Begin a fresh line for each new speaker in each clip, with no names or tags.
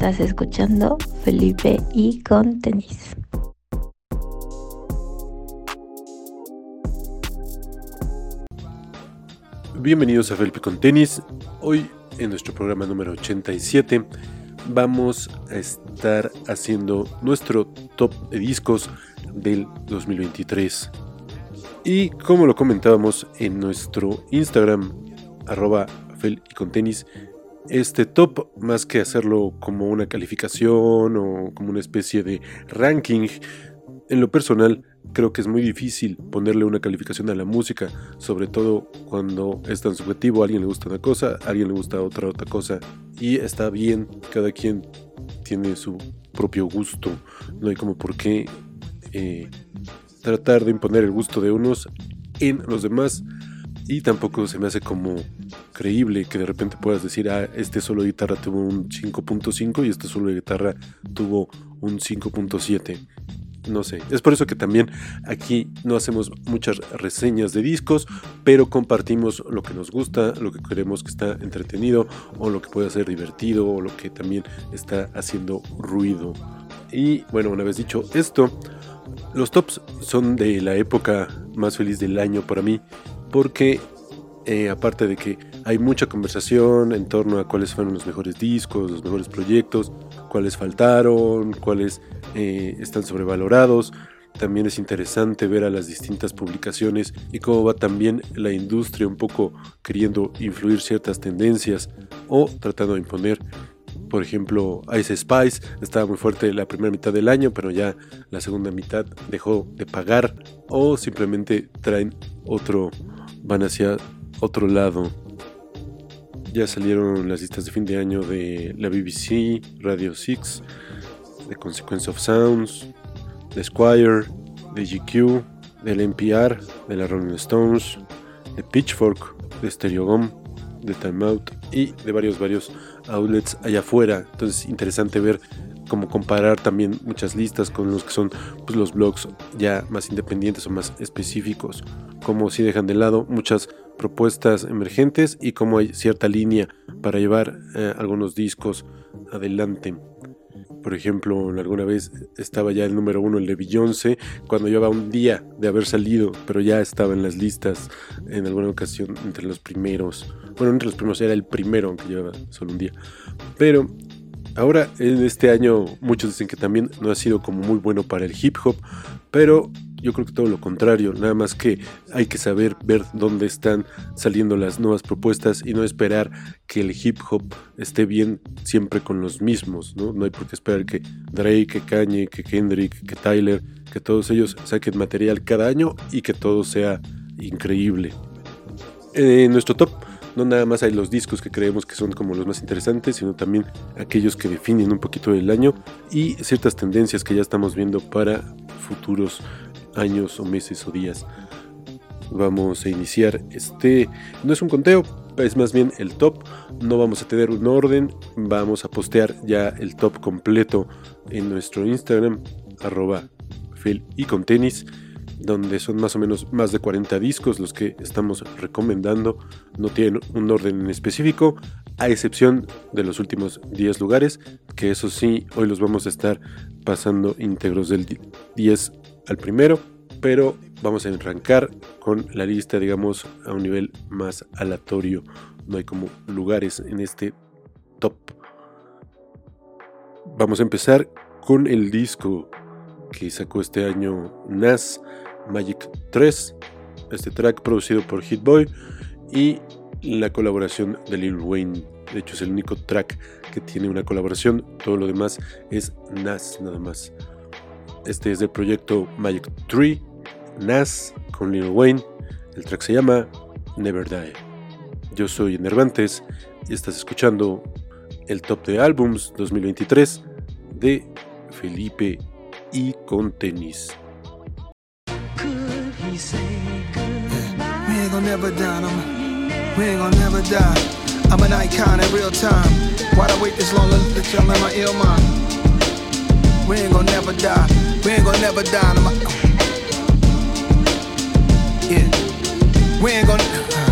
Estás escuchando Felipe y con tenis.
Bienvenidos a Felipe con tenis. Hoy en nuestro programa número 87 vamos a estar haciendo nuestro top de discos del 2023. Y como lo comentábamos en nuestro Instagram, arroba fel y con tenis, este top, más que hacerlo como una calificación o como una especie de ranking, en lo personal creo que es muy difícil ponerle una calificación a la música, sobre todo cuando es tan subjetivo, a alguien le gusta una cosa, a alguien le gusta otra otra cosa, y está bien, cada quien tiene su propio gusto, no hay como por qué eh, tratar de imponer el gusto de unos en los demás, y tampoco se me hace como creíble que de repente puedas decir, ah, este solo de guitarra tuvo un 5.5 y este solo de guitarra tuvo un 5.7. No sé, es por eso que también aquí no hacemos muchas reseñas de discos, pero compartimos lo que nos gusta, lo que queremos que está entretenido o lo que puede ser divertido o lo que también está haciendo ruido. Y bueno, una vez dicho esto, los tops son de la época más feliz del año para mí porque eh, aparte de que hay mucha conversación en torno a cuáles fueron los mejores discos, los mejores proyectos, cuáles faltaron, cuáles eh, están sobrevalorados. También es interesante ver a las distintas publicaciones y cómo va también la industria un poco queriendo influir ciertas tendencias o tratando de imponer. Por ejemplo, Ice Spice estaba muy fuerte la primera mitad del año, pero ya la segunda mitad dejó de pagar o simplemente traen otro, van hacia otro lado. Ya salieron las listas de fin de año de la BBC, Radio 6, de Consequence of Sounds, de Squire, de GQ, del NPR, de la Rolling Stones, de Pitchfork, de Stereogum, de Time Out y de varios, varios outlets allá afuera. Entonces, interesante ver cómo comparar también muchas listas con los que son pues, los blogs ya más independientes o más específicos, como si dejan de lado muchas propuestas emergentes y cómo hay cierta línea para llevar eh, algunos discos adelante. Por ejemplo, alguna vez estaba ya el número uno el de cuando llevaba un día de haber salido, pero ya estaba en las listas en alguna ocasión entre los primeros. Bueno, entre los primeros era el primero, aunque llevaba solo un día. Pero ahora, en este año, muchos dicen que también no ha sido como muy bueno para el hip hop, pero yo creo que todo lo contrario, nada más que hay que saber ver dónde están saliendo las nuevas propuestas y no esperar que el hip hop esté bien siempre con los mismos, ¿no? Hay por qué esperar que Drake, que Kanye, que Kendrick, que Tyler, que todos ellos saquen material cada año y que todo sea increíble. En nuestro top no nada más hay los discos que creemos que son como los más interesantes, sino también aquellos que definen un poquito el año y ciertas tendencias que ya estamos viendo para futuros años o meses o días. Vamos a iniciar este, no es un conteo, es más bien el top. No vamos a tener un orden, vamos a postear ya el top completo en nuestro Instagram, arroba y con tenis, donde son más o menos más de 40 discos los que estamos recomendando. No tienen un orden en específico, a excepción de los últimos 10 lugares, que eso sí, hoy los vamos a estar pasando íntegros del 10 al primero, pero vamos a arrancar con la lista, digamos, a un nivel más aleatorio. No hay como lugares en este top. Vamos a empezar con el disco que sacó este año Nas Magic 3, este track producido por Hitboy y la colaboración de Lil Wayne. De hecho es el único track que tiene una colaboración, todo lo demás es Nas nada más. Este es del proyecto Magic Tree, Nas con Lil Wayne. El track se llama Never Die. Yo soy Enervantes y estás escuchando el top de álbums 2023 de Felipe y con tenis. I'm an icon in real time. Why'd I wait this long to tell my ill mind? We ain't gonna never die. We ain't gonna never die. No, uh, yeah. We ain't gonna. Uh, uh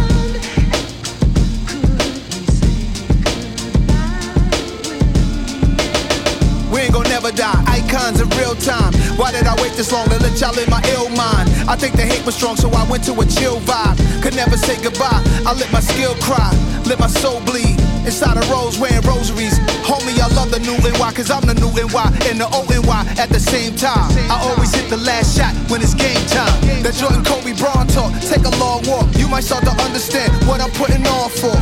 icons in real time.
Why did I wait this long to let y'all in my ill mind? I think the hate was strong, so I went to a chill vibe. Could never say goodbye. I let my skill cry, let my soul bleed. Inside a rose wearing rosaries. Homie, I love the new NY, cause I'm the new NY and the old NY at the same time. I always hit the last shot when it's game time. That Jordan Kobe Braun talk, take a long walk. You might start to understand what I'm putting on for.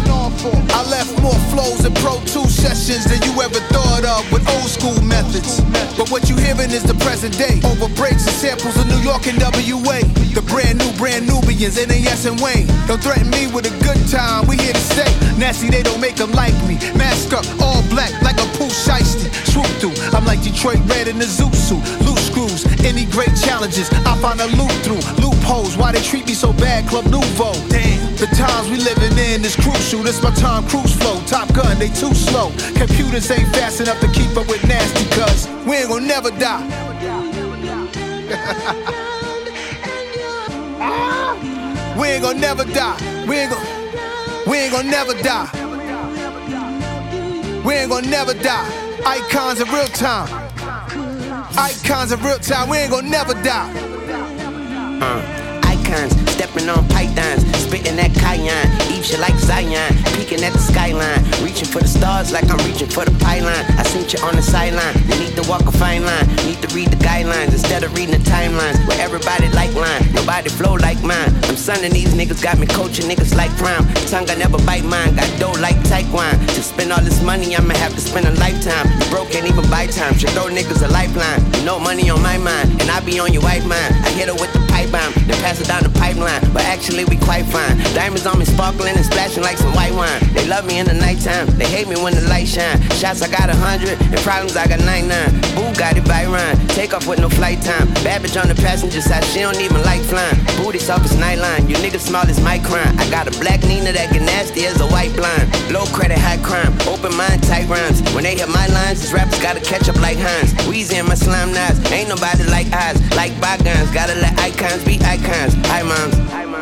I left more flows and Pro 2 sessions than you ever thought of with old school methods. But what you hearing is the present day. Over breaks and samples of New York and WA. The brand new, brand Nubians, NAS and Wayne. Don't threaten me with a good time, we here to stay. Nasty, they don't make them like me. Mask up, all black, like a poo shiesty. Swoop through, I'm like Detroit Red in the Zoot suit. Loose screws, any great challenges, I find a loop through. Loopholes, why they treat me so bad, Club Nouveau. Damn, the times we living in is crucial. This my Tom Cruise flow. Top gun, they too slow. Computers ain't fast enough to keep up with nasty, cuz we ain't gonna never die. we ain't gonna never die. We ain't gonna, we ain't gonna never die. We ain't gonna never die. Icons of real time. Icons of real time. We ain't gonna never die.
Uh, icons, stepping on pythons, spitting that cayenne, eat you like Zion, peeking at the skyline, reaching for the stars like I'm reaching for the pylon. I seen you on the sideline, you need to walk a fine line, need to read the guidelines instead of reading the timelines. Where everybody like line, nobody flow like mine. I'm sonning these niggas, got me coaching niggas like prime. Tongue I never bite mine, got dough like Taekwon. To spend all this money, I'ma have to spend a lifetime. You broke, can't even buy time, should throw niggas a lifeline. No money on my mind, and I be on your wife mind. I hit her with the pipe bomb, then pass it down the pipeline. But actually, we quite fine. Diamonds on me sparkling and splashing like some white wine. They love me in the nighttime, they hate me when the light shine. Shots I got a hundred, and problems I got 99. Boo got it by Ryan, take off with no flight time. Bitch on the passenger side, she don't even like flying. Booty soft as nightline, you niggas small as my crime. I got a black Nina that get nasty as a white blind. Low credit, high crime, open mind, tight rhymes. When they hit my lines, these rappers gotta catch up like Hines. Weezy in my slime knives, ain't nobody like eyes, like bygones. Gotta let icons be icons. Hi moms. Hi moms.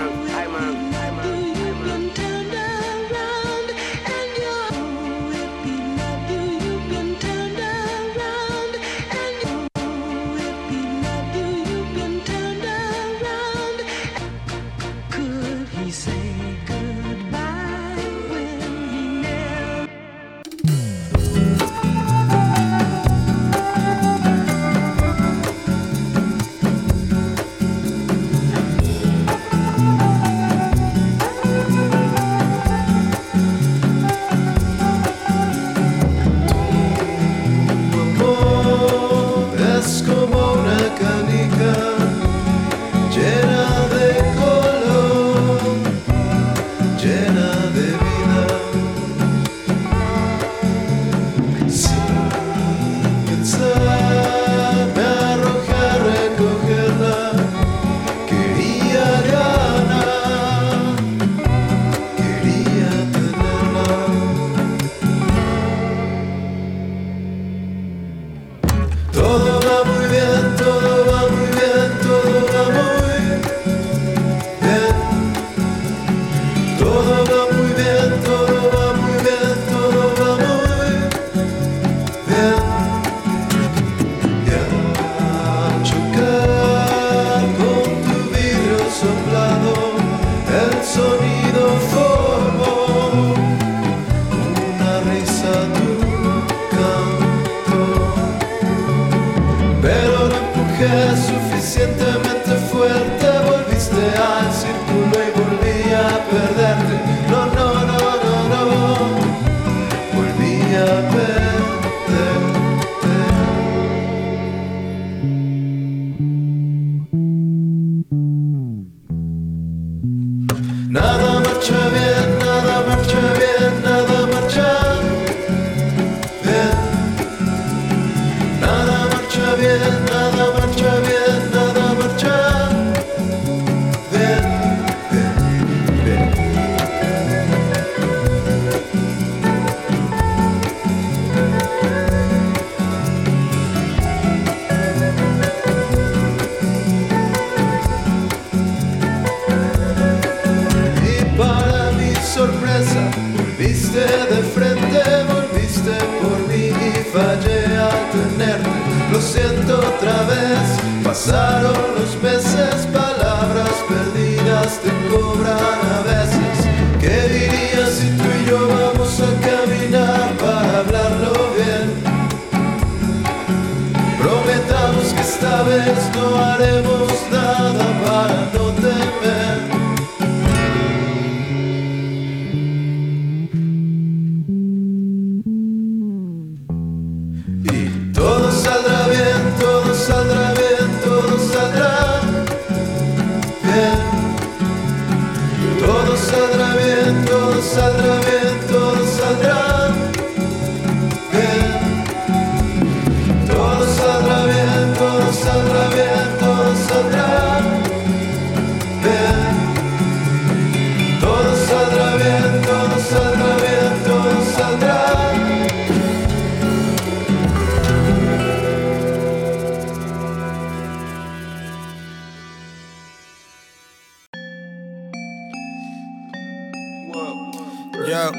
Yo,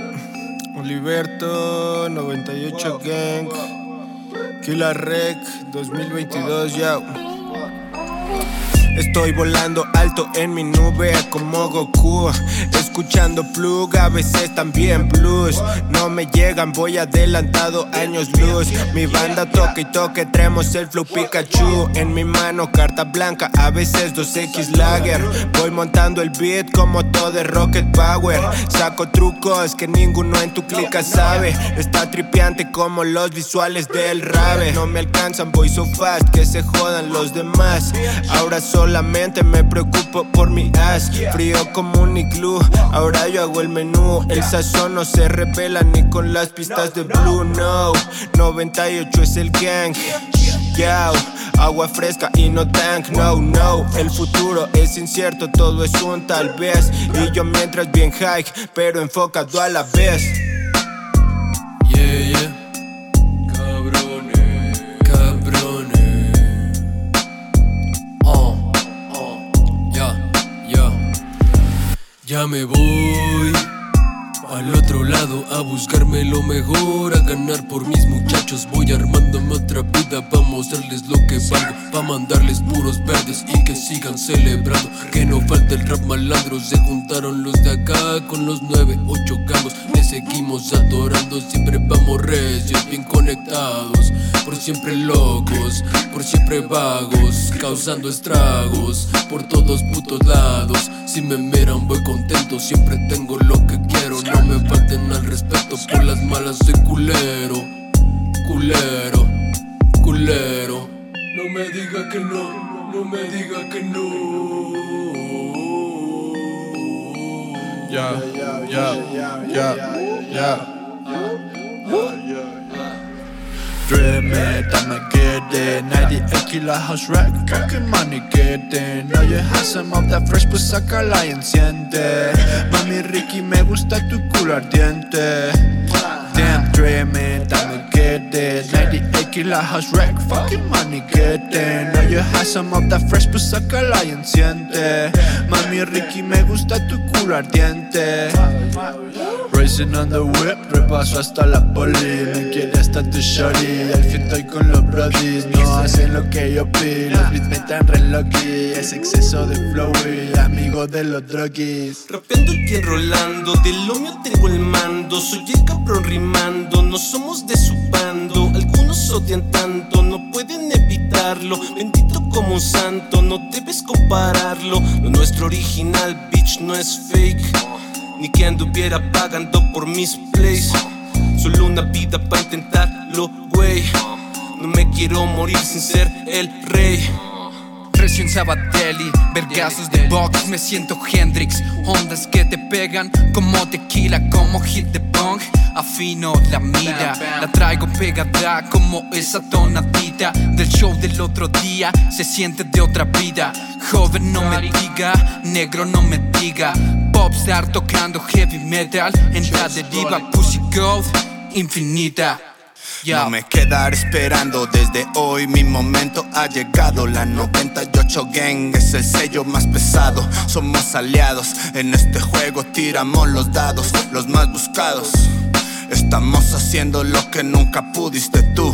Oliverto, 98 Gang, Killer Rec, 2022, yo. Estoy volando alto en mi nube como Goku Escuchando plug, a veces también blues. No me llegan, voy adelantado años luz. Mi banda toca y toque, traemos el flow Pikachu. En mi mano carta blanca, a veces 2X Lager. Voy montando el beat como todo de Rocket Power. Saco trucos que ninguno en tu clica sabe. Está tripiante como los visuales del rave. No me alcanzan, voy so fast que se jodan los demás. Ahora solamente me preocupo por mi ass. Frío como un iglú, ahora yo hago el menú. El sazón no se revela ni con las pistas de blue, no 98 es el gang. Yo, agua fresca y no tank, no, no. El futuro es incierto, todo es un tal vez. Y yo mientras bien high, pero enfocado a la vez.
Yeah, yeah. Ya me voy al otro lado a buscarme lo mejor, a ganar por mis muchachos. Voy armándome otra vida pa' mostrarles lo que valgo, pa' mandarles puros verdes y que sigan celebrando. Que no falta el rap malandro, se juntaron los de acá con los nueve, ocho gangos. Le seguimos adorando, siempre vamos recios, bien conectados. Por siempre locos, por siempre vagos, causando estragos por todos putos lados. Si me miran voy contento, siempre tengo lo que quiero. No me falten al respeto, por las malas soy culero, culero, culero. No me diga que no, no me diga que no.
Ya, ya, ya, ya. Dream it, I'ma get it. 98 kilo house rack, fucking money get it Now you have some of that fresh, pues sácala y enciende. Mami Ricky, me gusta tu culo ardiente Damn, dream it, I'ma get it 98 kilo house rack, fucking money get it Now you have some of that fresh, pues sácala y enciende Mami Ricky, me gusta tu culo ardiente. Racing on the whip, repaso hasta la poli. Me quiere hasta tu shorty. Al fin estoy con los brodies. No hacen lo que yo pido. Los beats me están re locky Es exceso de flow y amigo de los druggies.
Rapeando y enrolando, de lo mío tengo el mando. Soy el cabrón rimando, no somos de su bando. Algunos odian tanto, no pueden evitarlo. Bendito como un santo, no debes compararlo. Lo nuestro original, bitch, no es fake. Ni que anduviera pagando por mis plays. Solo una vida para intentarlo, güey. No me quiero morir sin ser el rey.
Presión Sabatelli, vergazos de box, me siento Hendrix. Ondas que te pegan como tequila, como hit de punk. Afino la mira, la traigo pegada como esa tonadita del show del otro día. Se siente de otra vida. Joven, no me diga, negro, no me diga. Popstar tocando heavy metal en la deriva, Pussy Gold infinita.
No me quedaré esperando desde hoy, mi momento ha llegado. La 98 Gang es el sello más pesado. Somos aliados, en este juego tiramos los dados, los más buscados. Estamos haciendo lo que nunca pudiste tú.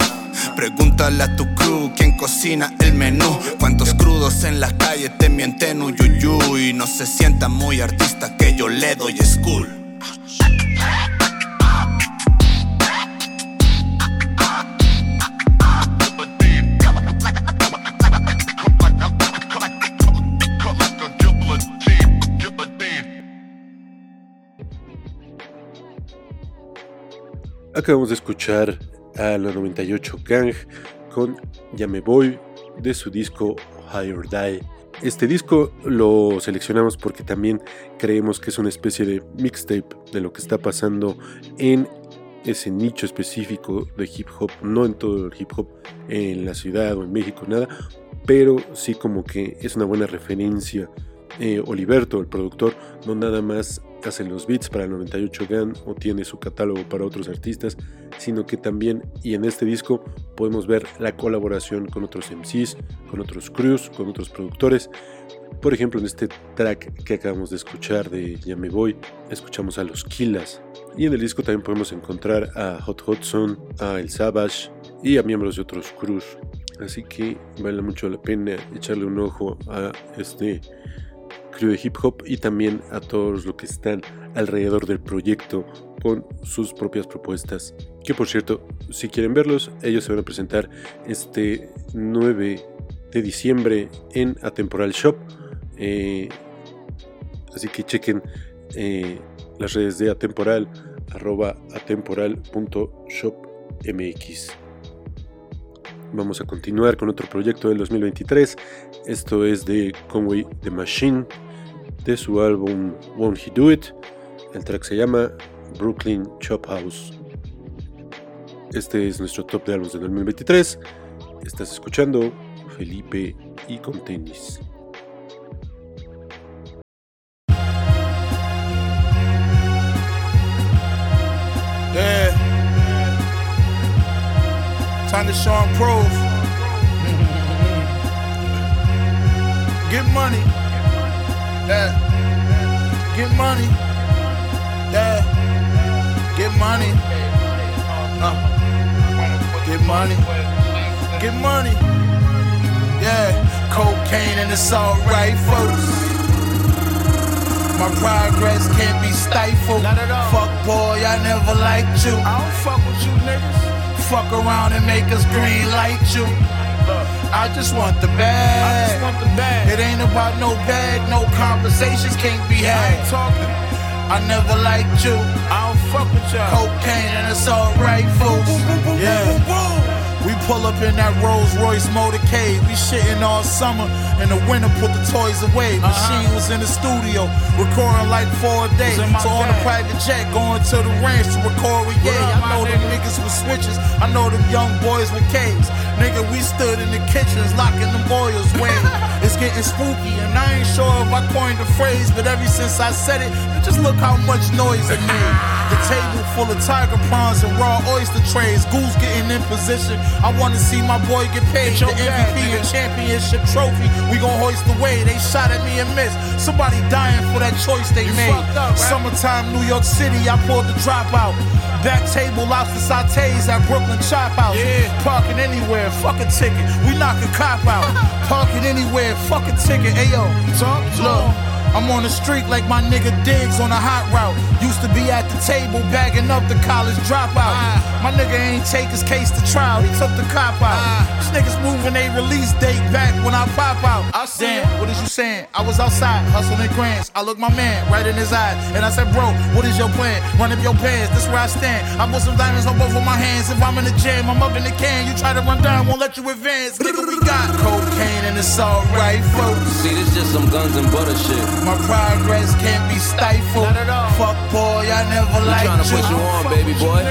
Pregúntale a tu crew quién cocina el menú. Cuántos crudos en las calles te mienten uyuyuy. No se sienta muy artista que yo le doy school.
Acabamos de escuchar a la 98 Gang con Ya me voy de su disco Higher Die. Este disco lo seleccionamos porque también creemos que es una especie de mixtape de lo que está pasando en ese nicho específico de hip hop, no en todo el hip hop en la ciudad o en México, nada, pero sí como que es una buena referencia. Eh, Oliverto, el productor, no nada más hace los beats para el 98 GAN o tiene su catálogo para otros artistas, sino que también, y en este disco, podemos ver la colaboración con otros MCs, con otros crews, con otros productores. Por ejemplo, en este track que acabamos de escuchar de Ya me voy, escuchamos a los Killas. Y en el disco también podemos encontrar a Hot Hudson, a El Savage y a miembros de otros crews. Así que vale mucho la pena echarle un ojo a este crew de hip hop y también a todos los que están alrededor del proyecto con sus propias propuestas. Que por cierto, si quieren verlos, ellos se van a presentar este 9 de diciembre en Atemporal Shop. Eh, así que chequen eh, las redes de Atemporal, arroba atemporal.shopmx. Vamos a continuar con otro proyecto del 2023. Esto es de Conway the Machine, de su álbum Won't He Do It. El track se llama Brooklyn Chop House. Este es nuestro top de álbumes del 2023. Estás escuchando Felipe y con tenis.
Time to show and prove. Get money. Yeah. Get money. Yeah. Get money. Uh. Get money. Get money. Yeah. Cocaine and it's alright. My progress can't be stifled. Fuck boy, I never liked you. I don't fuck with you niggas. Fuck around and make us green light you. I just want the bag. I just want the bag. It ain't about no bag, no conversations can't be had. I ain't talking. I never liked you. I don't fuck with you. Cocaine and it's alright, folks. Yeah. We pull up in that Rolls Royce motorcade. We shitting all summer. and the winter, put the toys away. Machine was in the studio, recording like four days. So on a private jet, going to the ranch to record with Ye. I know them niggas with switches. I know them young boys with K's. Nigga, we stood in the kitchens, locking them boils way. It's getting spooky, and I ain't sure if I coined the phrase, but ever since I said it, just look how much noise it made. The table full of tiger prawns and raw oyster trays. Goose getting in position. I wanna see my boy get paid. The MVP and championship trophy. We gon' hoist away. They shot at me and missed. Somebody dying for that choice they made. Summertime, New York City, I pulled the dropout. Back table, lobster sautés at Brooklyn Chop House. Parking anywhere, fuck a ticket. We knock a cop out. Parking anywhere, fuck a ticket. Ayo, talk, look. I'm on the street like my nigga Diggs on a hot route. Used to be at the table bagging up the college dropout. My nigga ain't take his case to trial, he took the cop out. These niggas moving a release date back when I pop out. I Damn, what is you saying? I was outside hustling grants. I looked my man right in his eyes and I said, Bro, what is your plan? Run up your pants, this where I stand. I put some diamonds on both of my hands. If I'm in the jam, I'm up in the can. You try to run down, won't let you advance. Nigga, we got cocaine and it's alright, folks.
See, this just some guns and butter shit.
My progress can't be stifled. Fuck boy, I never
We
liked
tryna
you.
put you on, baby boy.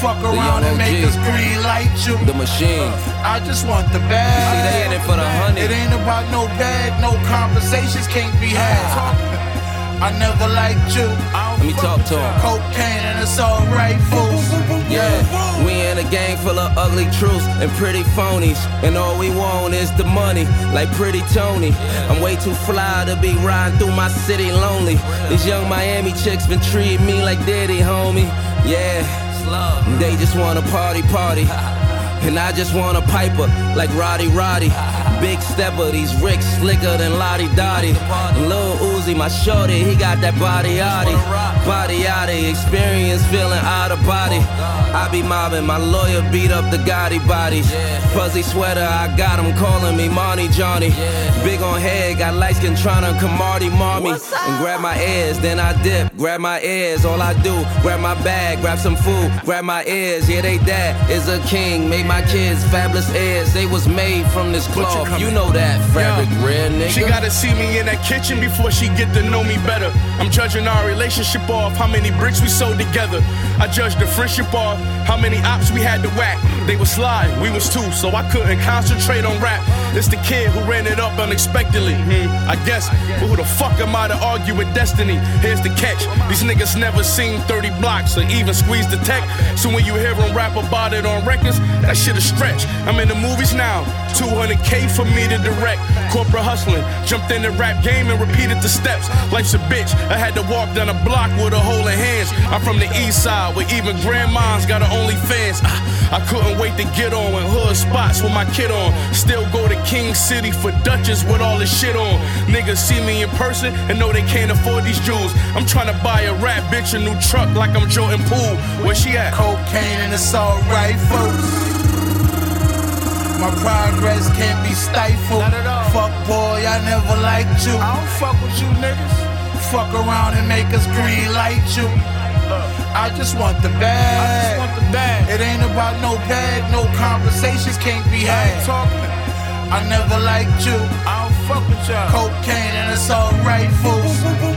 Fuck around and make us green light you.
The machine.
I just want the bag.
See, they in it for the honey.
It ain't about no bag, no conversations can't be had. Ah. I never liked you.
Let me talk to him.
Cocaine and it's alright, fools.
Yeah, a gang full of ugly truths and pretty phonies. And all we want is the money, like pretty Tony. I'm way too fly to be riding through my city lonely. These young Miami chicks been treating me like daddy, homie. Yeah, they just wanna party, party. And I just want a piper like Roddy Roddy. Big stepper, these ricks slicker than Lottie Dottie. Lil Uzi, my shorty, he got that body yachty. Body yachty, experience feeling out of body. I be mobbing, my lawyer beat up the Gotti bodies. Fuzzy sweater, I got him calling me Monty Johnny. Big on head, got light skin trying to come Marty Marmy. And grab my ears, then I dip, grab my ears. All I do, grab my bag, grab some food, grab my ears. Yeah, they dad is a king, made my kids fabulous heirs. They was made from this cloth. You know that fabric, red nigga.
She gotta see me in that kitchen before she get to know me better. I'm judging our relationship off how many bricks we sold together. I judged the friendship off how many ops we had to whack. They was slide, we was two, so I couldn't concentrate on rap. It's the kid who ran it up unexpectedly. Hmm, I guess, but who the fuck am I to argue with destiny? Here's the catch: these niggas never seen 30 blocks or even squeezed the tech. So when you hear them rap about it on records, that shit a stretch. I'm in the movies now, 200k for me to direct. Corporate hustling, jumped in the rap game and repeated the steps. Life's a bitch. I had to walk down a block with a hole in hands. I'm from the east side where even grandmas got her only fans. Ah, I couldn't wait to get on when hood spots with my kid on. Still go to King City for Dutchess with all this shit on. Niggas see me in person and know they can't afford these jewels. I'm trying to buy a rap bitch a new truck like I'm Jordan Poole. Where she at?
Cocaine and assault rifles. My progress can't be stifled. Fuck boy, I never liked you. I don't fuck with you niggas. Fuck around and make us green light you. I just want the bag. It ain't about no bag, no conversations can't be had. I never liked you. I don't fuck with y'all. Cocaine and assault rifles. Boom,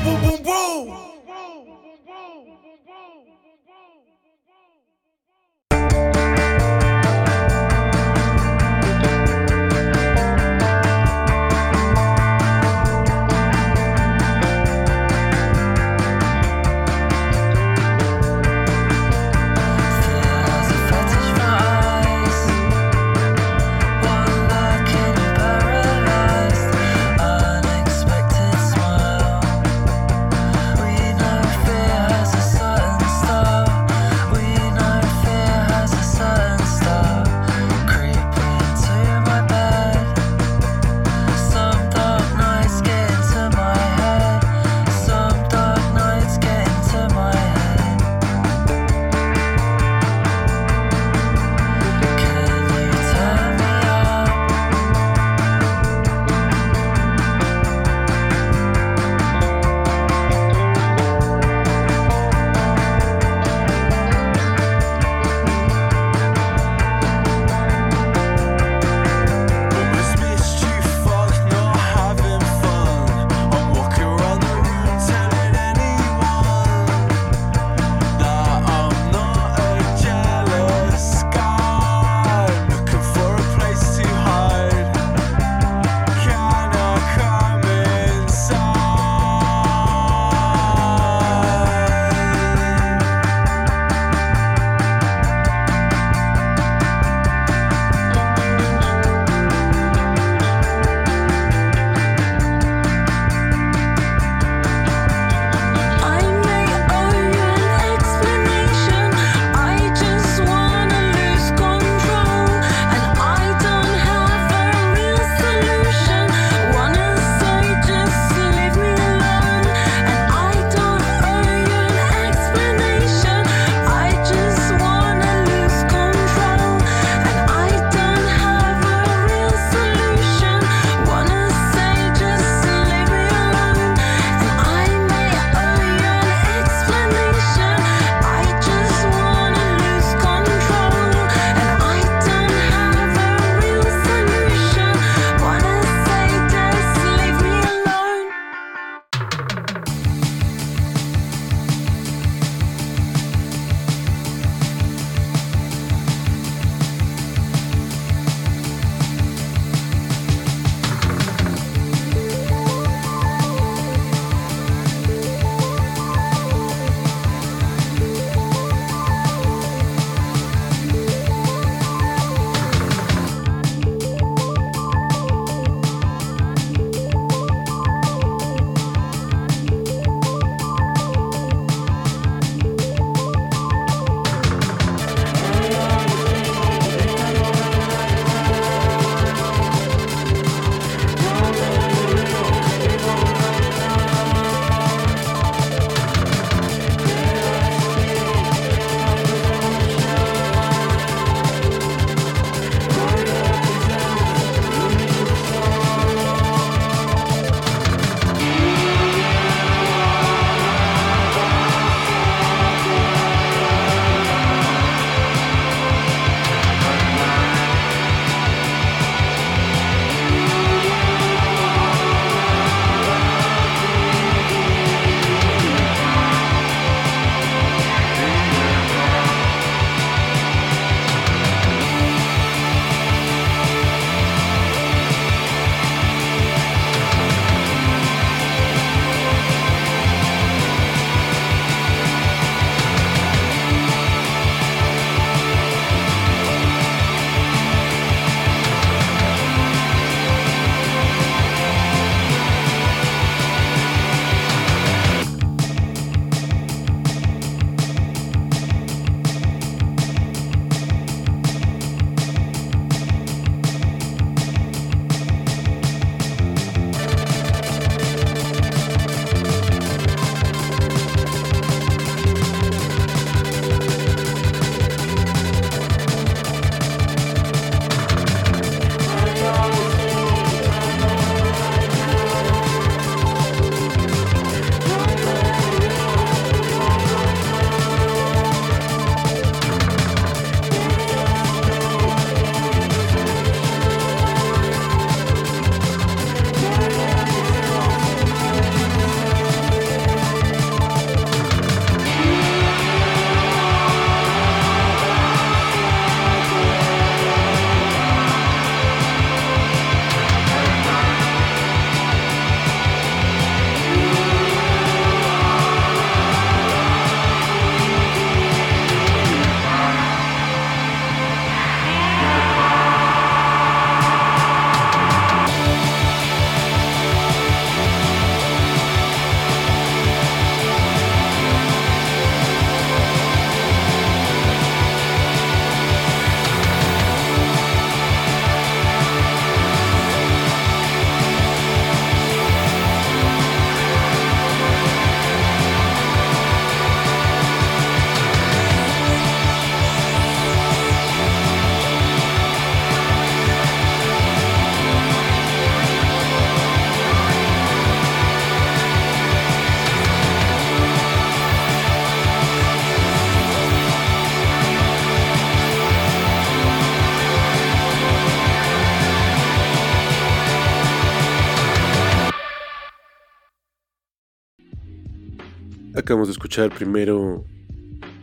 Acabamos de escuchar primero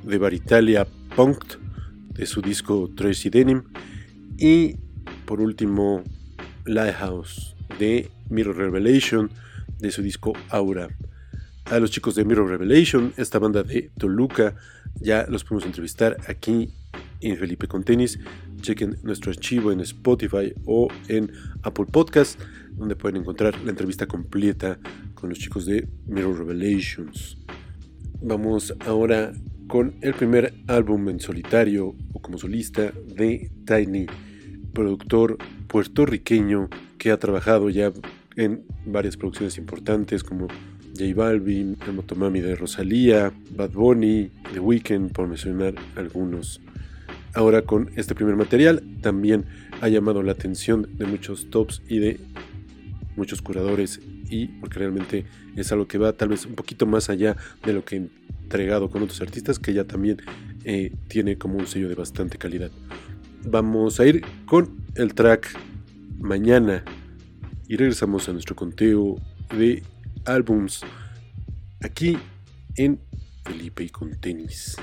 de Baritalia Punkt de su disco Tracy Denim y por último Lighthouse de Mirror Revelation de su disco Aura. A los chicos de Mirror Revelation, esta banda de Toluca, ya los podemos entrevistar aquí en Felipe con Tenis. Chequen nuestro archivo en Spotify o en Apple Podcast, donde pueden encontrar la entrevista completa con los chicos de Mirror Revelations. Vamos ahora con el primer álbum en solitario o como solista de Tiny, productor puertorriqueño que ha trabajado ya en varias producciones importantes como J Balvin, El Motomami de Rosalía, Bad Bunny, The Weeknd, por mencionar algunos. Ahora con este primer material también ha llamado la atención de muchos tops y de muchos curadores y porque realmente es algo que va tal vez un poquito más allá de lo que he entregado con otros artistas que ya también eh, tiene como un sello de bastante calidad. Vamos a ir con el track Mañana y regresamos a nuestro conteo de álbums aquí en Felipe y con tenis.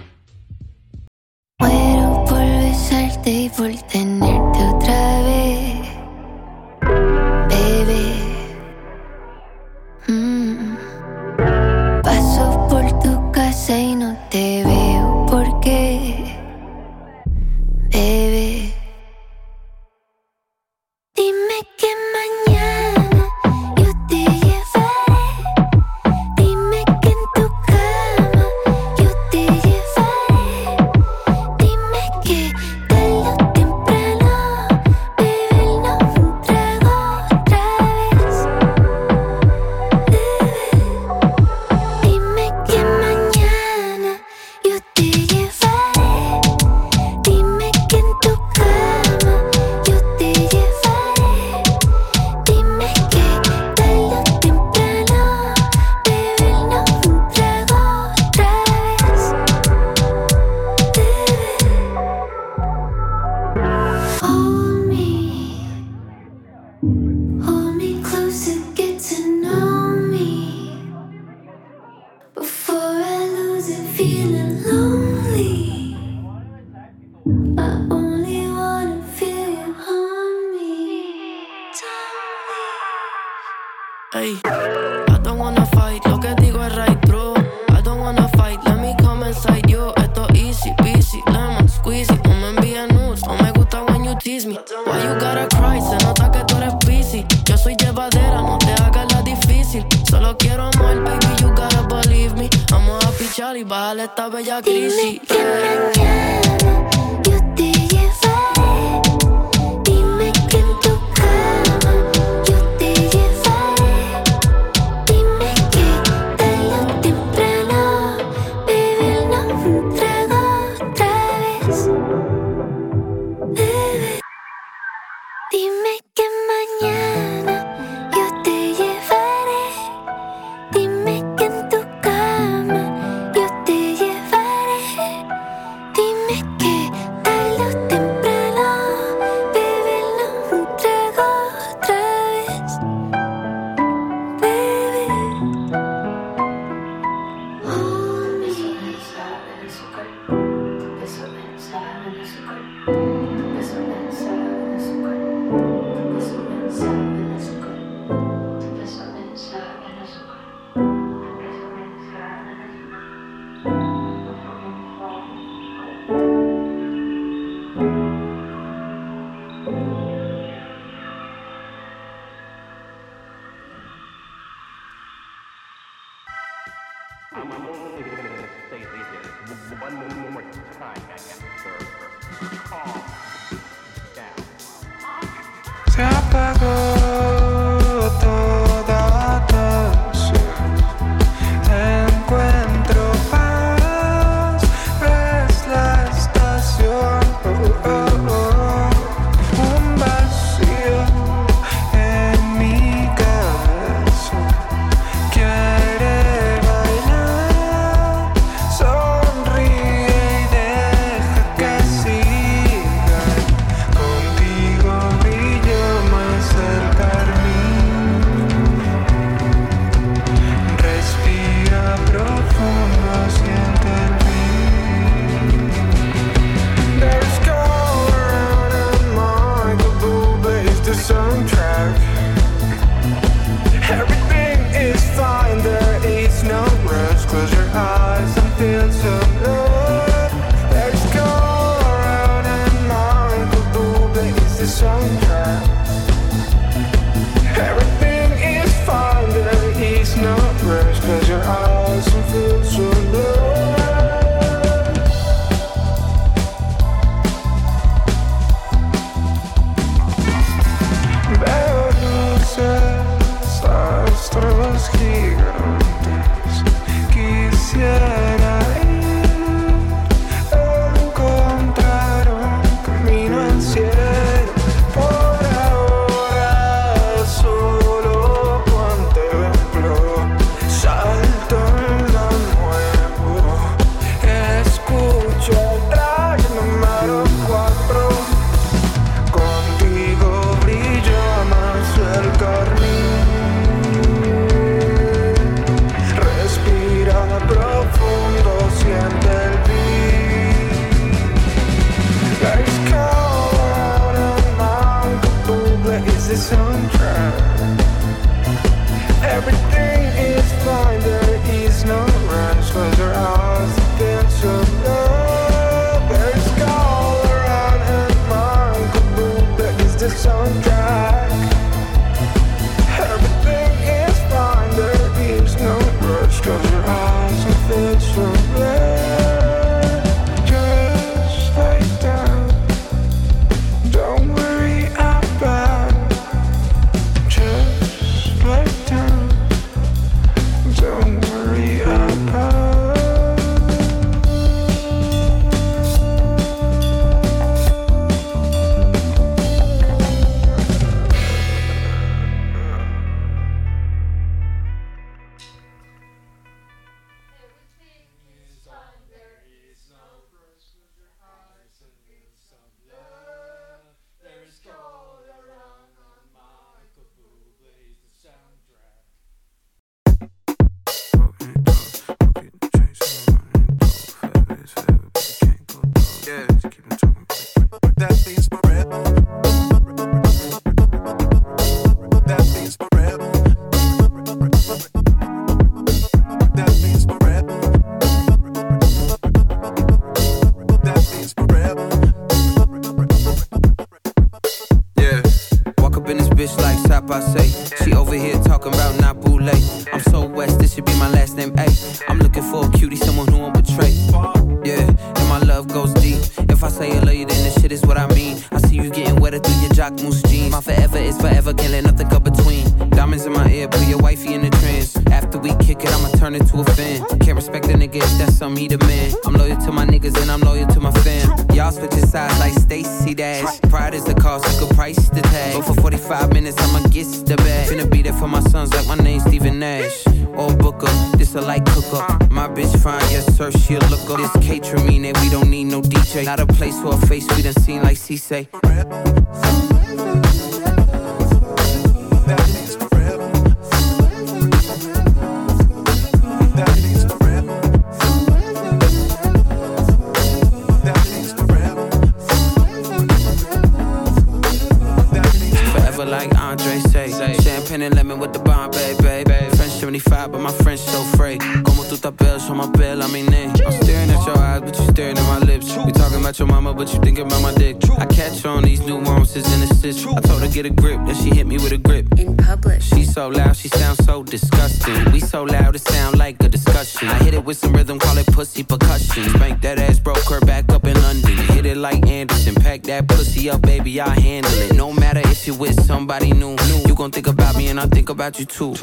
Nuances and assists. I told her get a grip, then she hit me with a grip. In public. She so loud, she sounds so disgusting. We so loud, it sound like a discussion. I hit it with some rhythm, call it pussy percussion. Spank that ass, broke her back up in London. Hit it like Anderson, pack that pussy up, baby, I handle it. No matter if you're with somebody new, new. you gon' think about me and I think about you too.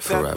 Forever.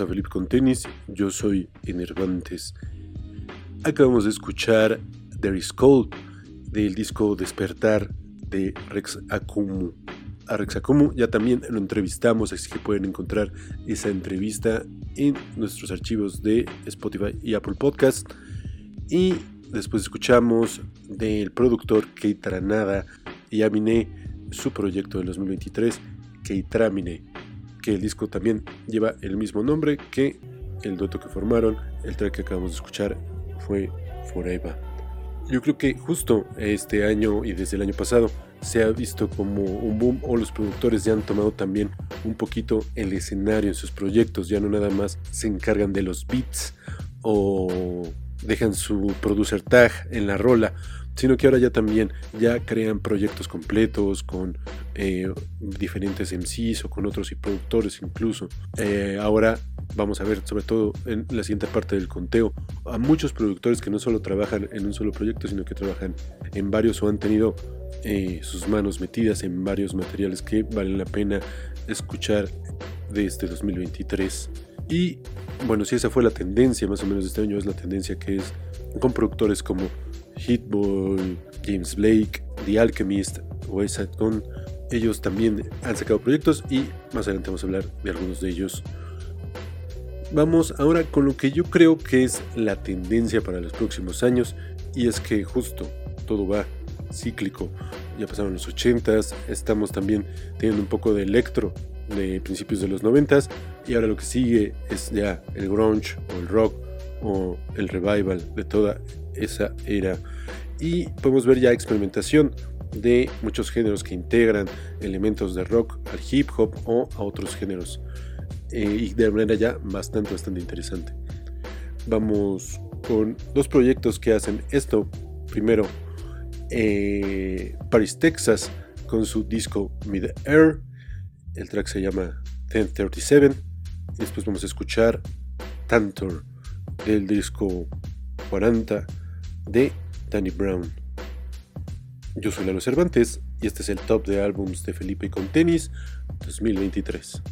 A Felipe con tenis. Yo soy Enervantes. Acabamos de escuchar There is Cold del disco Despertar de Rex Akumu. A Rex Akumu ya también lo entrevistamos, así que pueden encontrar esa entrevista en nuestros archivos de Spotify y Apple Podcast. Y después escuchamos del productor Keitranada y Aminé su proyecto del 2023, Keitramine, que el disco también lleva el mismo nombre que el dueto que formaron. El track que acabamos de escuchar fue Forever. Yo creo que justo este año y desde el año pasado se ha visto como un boom o los productores ya han tomado también un poquito el escenario en sus proyectos, ya no nada más se encargan de los beats o dejan su producer tag en la rola sino que ahora ya también ya crean proyectos completos con eh, diferentes MCs o con otros y productores incluso. Eh, ahora vamos a ver, sobre todo en la siguiente parte del conteo, a muchos productores que no solo trabajan en un solo proyecto, sino que trabajan en varios o han tenido eh, sus manos metidas en varios materiales que valen la pena escuchar de este 2023. Y bueno, si esa fue la tendencia más o menos de este año, es la tendencia que es con productores como Hitboy, James Blake, The Alchemist Gun. Ellos también han sacado proyectos y más adelante vamos a hablar de algunos de ellos. Vamos ahora con lo que yo creo que es la tendencia para los próximos años y es que justo todo va cíclico. Ya pasaron los 80s, estamos también teniendo un poco de electro de principios de los 90s y ahora lo que sigue es ya el grunge o el rock o el revival de toda esa era. Y podemos ver ya experimentación de muchos géneros que integran elementos de rock al hip hop o a otros géneros. Eh, y de manera ya bastante, interesante. Vamos con dos proyectos que hacen esto. Primero, eh, Paris, Texas, con su disco Mid Air. El track se llama 1037. Y después vamos a escuchar Tantor del disco 40 de Danny Brown. Yo soy Lalo Cervantes y este es el top de álbums de Felipe con tenis 2023.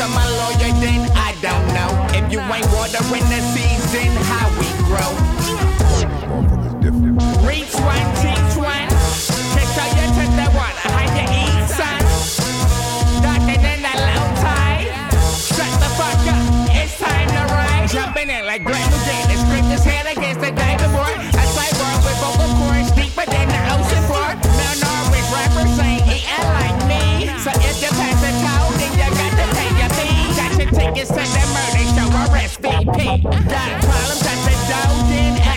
to my lawyer, then I don't know. If you ain't
watering the season, how we grow. Reach one tickets to the murder show or SVP. Got problems at the door,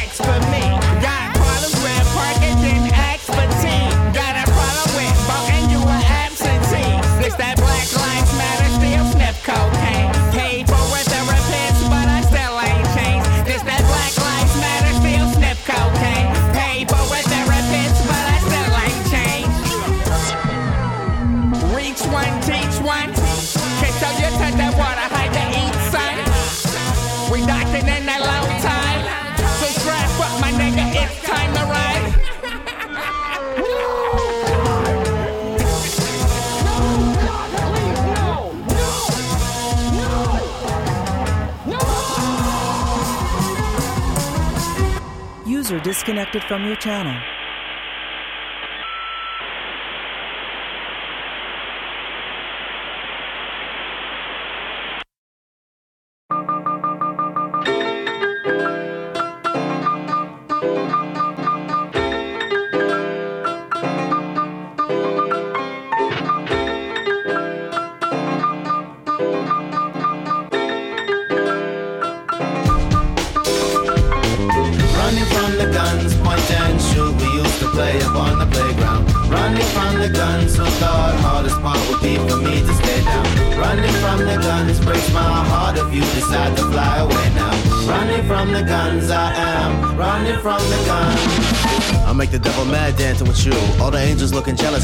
disconnected from your channel.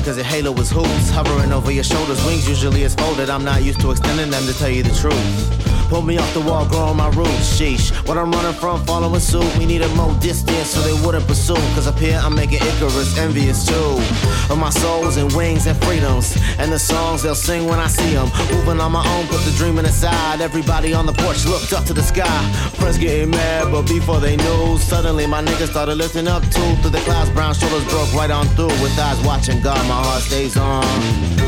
Cause your halo is hoops. Hovering over your shoulders, wings usually is folded. I'm not used to extending them to tell you the truth. Pull me off the wall, growing my roots. Sheesh, what I'm running from, following suit. We needed more distance so they wouldn't pursue. Cause up here I'm making Icarus envious too. Of my souls and wings and freedoms. And the songs they'll sing when I see them. Moving on my own, put the dreaming aside. Everybody on the porch looked up to the sky. Friends getting mad, but before they knew, suddenly my niggas started lifting up too. Through the clouds, brown shoulders broke right on through. With eyes watching God, my heart stays on.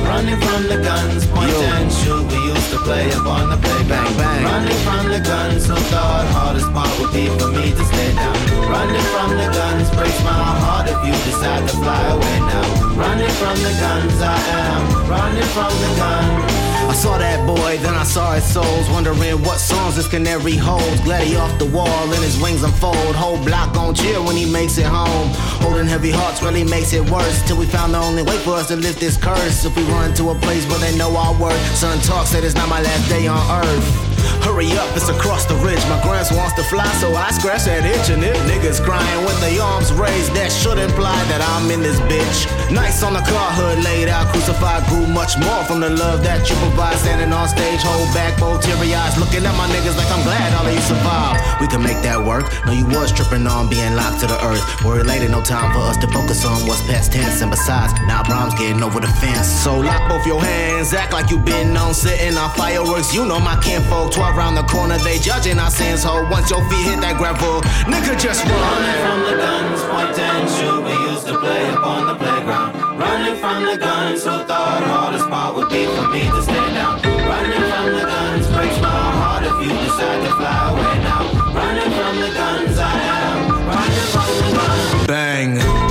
Running from the guns, point and shoot. We used to play up on the playground.
Bang, bang.
Running from the guns, who thought hardest part would be for me to stay down. Running from the guns breaks my heart if you decide to fly away now. Running from the guns, I am running from the guns.
I saw that boy, then I saw his souls, wondering what songs this canary holds. Glad he off the wall and his wings unfold. Whole block gon' cheer when he makes it home. Holding heavy hearts really makes it worse. Till we found the only way for us to lift this curse. If we run to a place where they know our worth. Son talk said it's not my last day on earth. Hurry up, it's across the ridge. My grands wants to fly, so I scratch that itch. And if niggas crying with their arms raised, that should imply that I'm in this bitch. Nice on the car hood, laid out, crucified, grew much more from the love that you provide. Standing on stage, hold back, both teary eyes, looking at my niggas like I'm glad all of you survived. We can make that work. No, you was tripping on being locked to the earth. Worry later, no time for us to focus on what's past tense. And besides, now Brahms getting over the fence. So lock both your hands, act like you been on sitting on fireworks. You know my kinfolk, 12 round the corner, they judging our sins. Ho, once your feet hit that gravel, nigga just run.
Running from the guns, point and shoot. We used to play up on the playground. Running from the guns, who thought hardest part would be for me to stay down. Running from the guns breaks my heart if you decide to fly away now. Running from the guns, I am running from the guns.
Bang.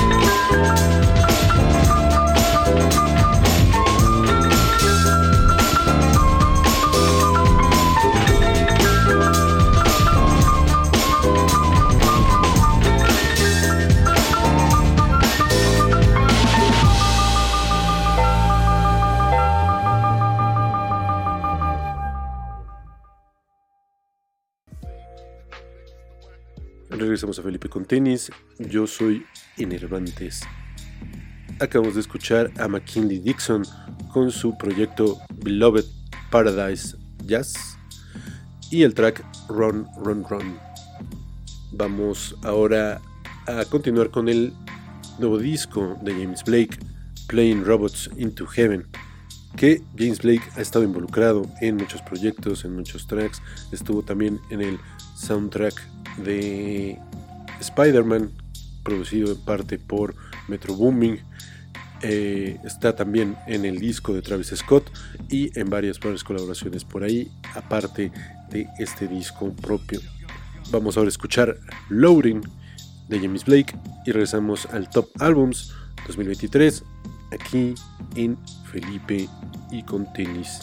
Regresamos a Felipe con tenis. Yo soy Enervantes. Acabamos de escuchar a McKinley Dixon con su proyecto Beloved Paradise Jazz y el track Run, Run, Run. Vamos ahora a continuar con el nuevo disco de James Blake, Playing Robots into Heaven. que James Blake ha estado involucrado en muchos proyectos, en muchos tracks. Estuvo también en el soundtrack de Spider-Man, producido en parte por Metro Booming. Eh, está también en el disco de Travis Scott y en varias, colaboraciones por ahí, aparte de este disco propio. Vamos ahora a escuchar Loading de James Blake y regresamos al Top Albums 2023 aquí en Felipe y con tenis.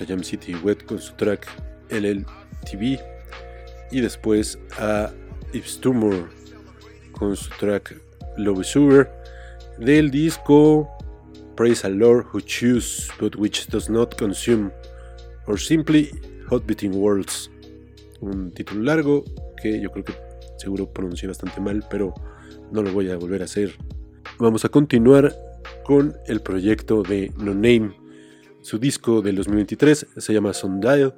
A Jam City Wet con su track LLTV y después a Yves Tumor con su track Love Sewer del disco Praise a Lord Who Choose But Which Does Not Consume or Simply Hot Beating Worlds. Un título largo que yo creo que seguro pronuncié bastante mal, pero no lo voy a volver a hacer. Vamos a continuar con el proyecto de No Name. Su disco del 2023 se llama Sundial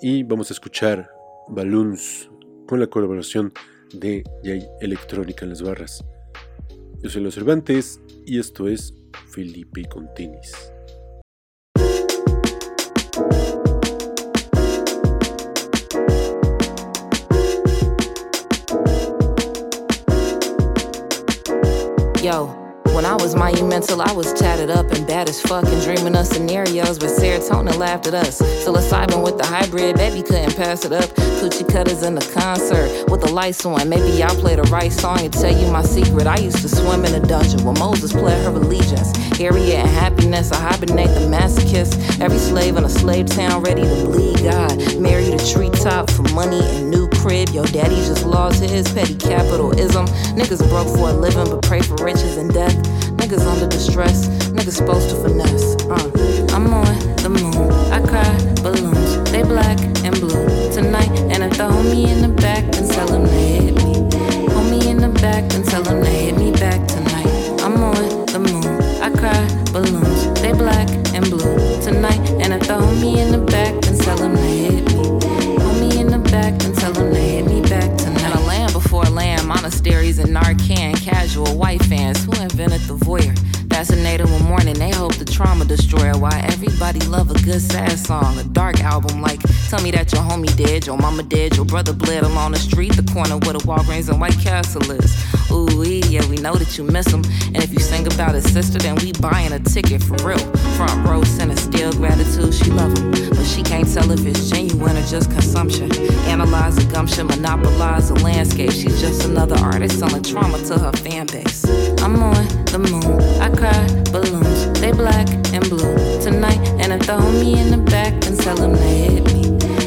y vamos a escuchar Balloons con la colaboración de Jay Electrónica en las barras. Yo soy Los Cervantes y esto es Felipe con tenis.
Yo, when I was monumental, I was tatted up and bad as fuck and dreaming of scenarios, but serotonin laughed at us. Psilocybin with the hybrid, baby couldn't pass it up. Coochie cutters in the concert with the lights on. Maybe I'll play the right song and tell you my secret. I used to swim in a dungeon where Moses pled her allegiance. Harriet and happiness, I hibernate the masochist. Every slave in a slave town ready to bleed God. Marry the treetop for money and new crib. Your daddy just lost his petty capitalism. Niggas broke for a living but pray for riches and death. Niggas under distress, niggas supposed to finesse. Destroyer. Why everybody love a good sad song, a dark album like Tell me that your homie dead, your mama dead, your brother bled along the street, the corner where the Walgreens and White Castle is. Ooh, yeah, we know that you miss him. And if you sing about his sister, then we buying a ticket for real. Front row center, still gratitude, she love him. But she can't tell if it's genuine or just consumption. Analyze the gumption, monopolize the landscape. She's just another artist selling trauma to her fan base. I'm on the moon, I cry balloons. They black and blue tonight. And if the homie in the back, then tell him to hit me.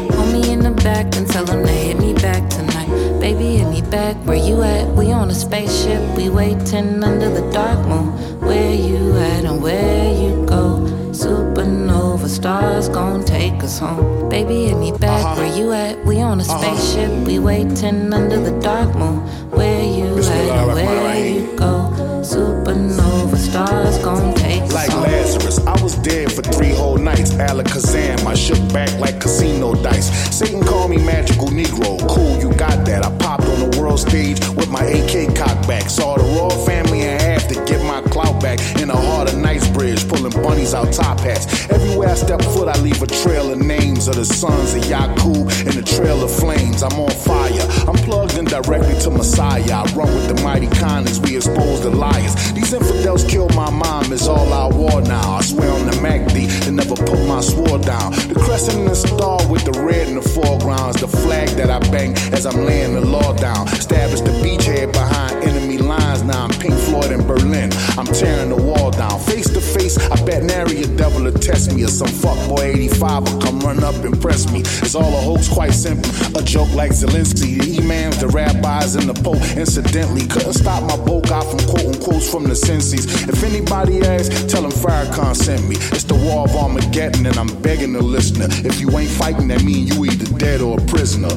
Homie in the back, then tell him to hit me back tonight. Baby, hit me back. Where you at? We on a spaceship. We waiting under the dark moon. Where you at and where you go? Supernova stars gon' take us home. Baby, hit me back. Where you at? We on a spaceship. We waiting under the dark moon. Where you at and where you go? Supernova stars gon' take us home.
Lazarus, was dead for three whole nights. Alakazam, I shook back like casino dice. Satan called me magical Negro. Cool, you got that. I popped on the world stage with my AK cocked back. Saw the royal family in half to get my back. In the heart of Knightsbridge, pulling bunnies out top hats. Everywhere I step foot, I leave a trail of names of the sons of Yakub and the trail of flames. I'm on fire. I'm plugged in directly to Messiah. I run with the mighty conies. We expose the liars. These infidels killed my mom. It's all out war now. I swear on the MACD and never put my sword down. The crescent and the star with the red in the foreground is the flag that I bang as I'm laying the law down. Established the beachhead behind enemy lines. Now I'm Pink Floyd in Berlin. I'm tearing the wall down. Face to face, I bet nary a devil will test me. Or some fuckboy 85 will come run up and press me. It's all a hoax, quite simple. A joke like Zelensky. The imams, the rabbis, and the Pope. Incidentally, couldn't stop my boat out from quoting quotes from the senses. If anybody asks, tell them Farrakhan sent me. It's the war of Armageddon, and I'm begging the listener. If you ain't fighting, that mean you either dead or a prisoner.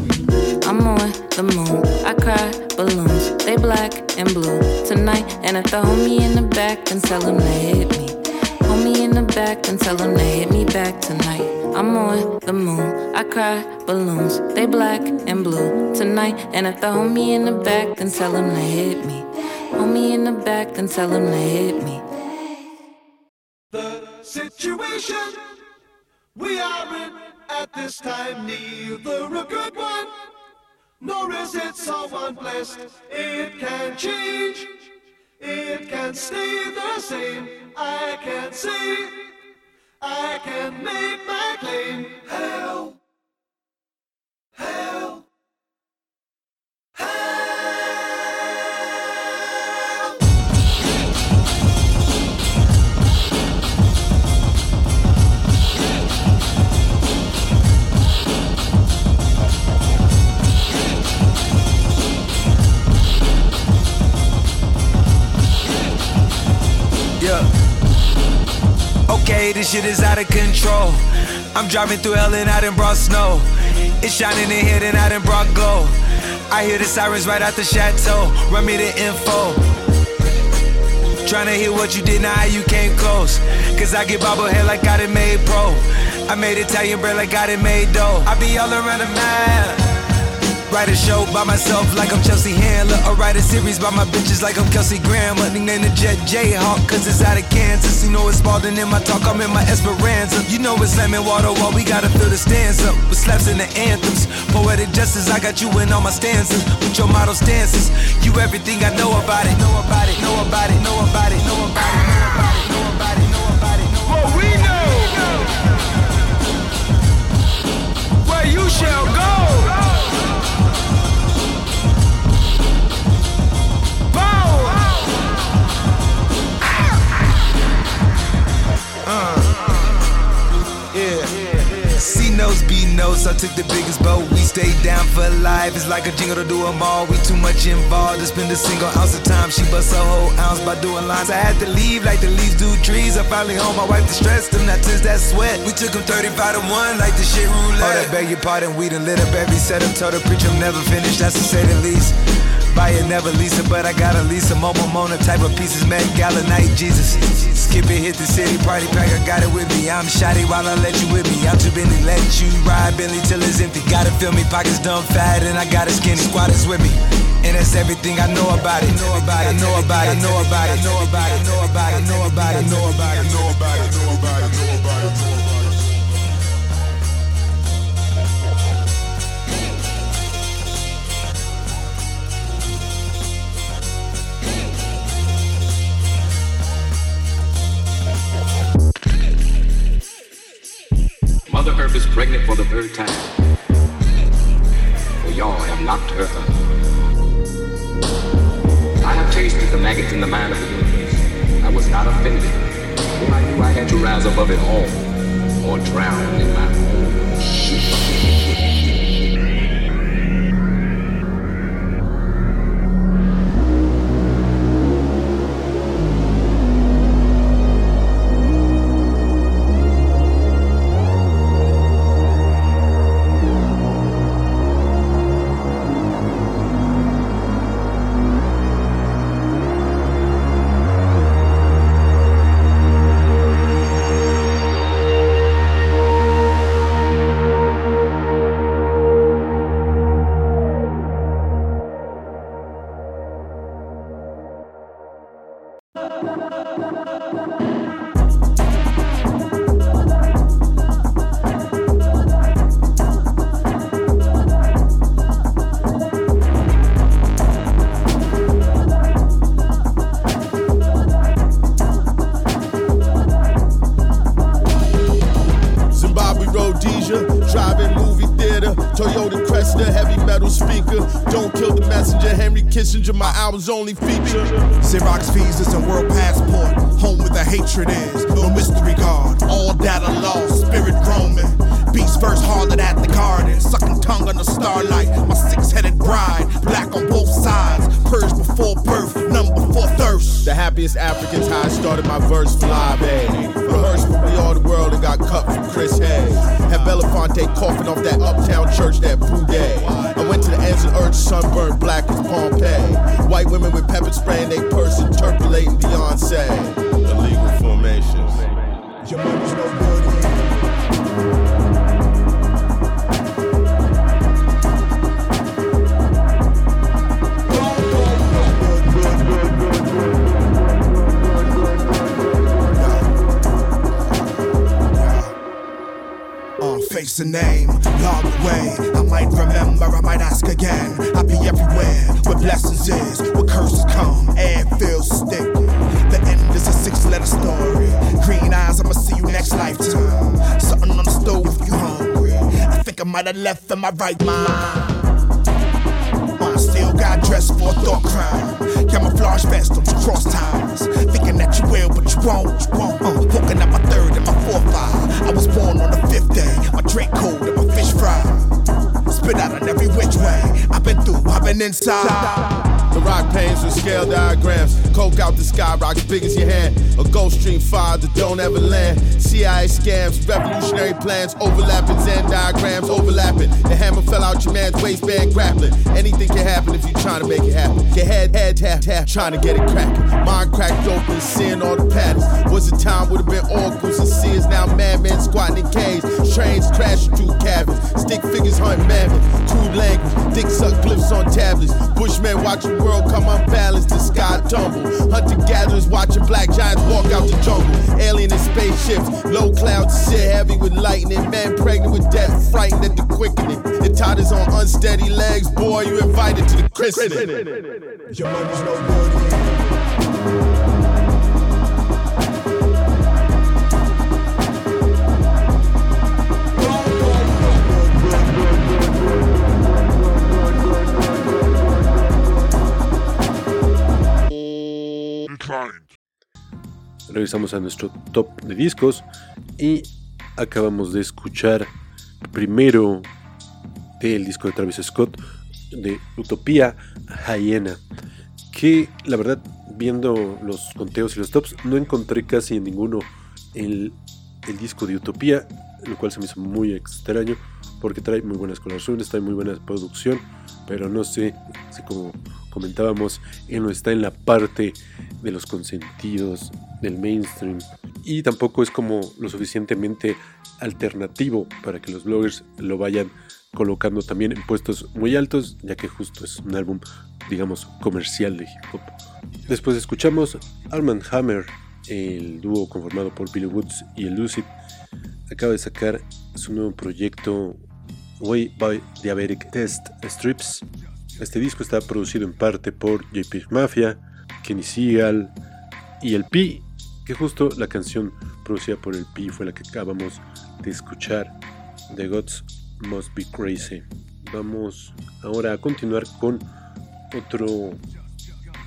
I'm on the moon. I cry balloons. They black and blue tonight. And if the homie in the back, then tell him to hit me. Homie in the back, then tell him to hit me back tonight. I'm on the moon. I cry balloons. They black and blue tonight. And if the homie in the back, then tell him to hit me. Homie in the back, then tell him to hit me.
The situation we are in at this time, neither a good one, nor is it someone blessed. It can change, it can stay the same. I can say, I can make my claim. Hell, hell, hell.
This shit is out of control. I'm driving through hell and I done brought snow. It's shining in here and I done brought glow. I hear the sirens right out the chateau. Run me the info. Trying to hear what you did, now how you came close. Cause I get bobblehead like I done made pro. I made Italian bread like I done made dough. I be all around the map. Write a show by myself like I'm Chelsea Handler. Or write a series by my bitches like I'm Kelsey Grammer. Nickname the Jet Jayhawk, cause it's out of Kansas. You know it's Spalding in my talk, I'm in my Esperanza. You know it's slamming water while we gotta fill the stands up. With slaps in the anthems. Poetic justice, I got you in all my stanzas. With your model stances. You everything I know about it. Know about it, know about it, know about it, know about it, know about it, know about it, know about it. What we know. Where you shall go. Notes, B notes. I took the biggest boat. We stayed down for life. It's like a jingle to do do 'em all. We too much involved to spend a single ounce of time. She bust a whole ounce by doing lines. I had to leave like the leaves do trees. I finally home. My wife stress, them. Not since that sweat. We took them 35 to 1 like the shit roulette. Oh, that beg your pardon. We done lit up every setup. Told the preacher I'm never finished. That's to say the least. Buy it, never lease it, but I got a Lisa Momo Mona type of pieces, Met Gala night, Jesus. Skip it, hit the city, party pack, I got it with me. I'm shoddy while I let you with me. I'm too busy, let you ride Bentley till it's empty. Gotta fill me, pockets dumb fat, and I got a skinny squad is with me. And that's everything I know about it. Know about it, know about it, know about it, know about it, know about it, know about it, know about it, know about it, know about it, know about it,
is pregnant for the third time. For y'all have knocked her up. I have tasted the maggots in the mind of the universe. I was not offended. For I knew I had to rise above it all or drown in my own shit.
Purged before birth. None before thirst.
The happiest Africans, how I started my verse fly, babe. Rehearsed from we all the world and got cut from Chris Hayes. Had Belafonte coughing off that uptown church, that boudet. I went to the ends of earth, sunburned black as Pompeii. White women with pepper spray in their purse, interpolating Beyonce. Illegal formations.
Your money's no good. Face a name, log away. I might remember, I might ask again. I be everywhere where blessings is, where curses come. Air feels sticky. The end is a six letter story. Green eyes, I'ma see you next lifetime. Something on the stove if you hungry. I think I might have left in my right mind. Uh, still got dressed for a thought crime. Camouflage vest, don't you cross ties. Thinking that you will, but you won't. You won't. Uh, walking up my third and my fourth eye. I was born on the fifth day. My drink cold and my fish fried. Spit out on every which way. I've been through, I've been inside.
The
Rock panes with scale diagrams. Coke out the sky, rocks big as your hand. A Gulf Stream 5 that don't ever land. CIA scams, revolutionary plans, overlapping Zen diagrams, overlapping. The hammer fell out your man's waistband, grappling. Anything can happen if you're trying to make it happen. Get head, head, tap, tap, trying to get it cracking. Mind cracked open, seeing all the patterns. Was a time would have been oracles and seers, now madmen squatting in caves. Trains crashing through cabins. Stick figures hunting mammoth. Crude language, dick suck glyphs on tablets. Bushmen watching world come unbalanced, the sky tumble. Hunter gatherers watching black giants walk out the jungle. Alien in spaceships, low clouds shit heavy with lightning. Men pregnant with death, frightened at the quickening. The tide is on unsteady legs, boy, you invited to the christening.
Your no good.
Regresamos a nuestro top de discos y acabamos de escuchar primero del disco de Travis Scott de Utopía Hyena, que la verdad viendo los conteos y los tops no encontré casi en ninguno el, el disco de Utopía, lo cual se me hizo muy extraño porque trae muy buenas colaboraciones, trae muy buena producción, pero no sé si como comentábamos, él no está en la parte de los consentidos del mainstream y tampoco es como lo suficientemente alternativo para que los bloggers lo vayan colocando también en puestos muy altos, ya que justo es un álbum, digamos, comercial de hip hop. Después escuchamos Armand Hammer, el dúo conformado por Billy Woods y el Lucid, acaba de sacar su nuevo proyecto Way by Diabetic Test Strips. Este disco está producido en parte por JP Mafia, Kenny Seagal y el Pi, que justo la canción producida por el Pi fue la que acabamos de escuchar, The Gods Must Be Crazy. Vamos ahora a continuar con otro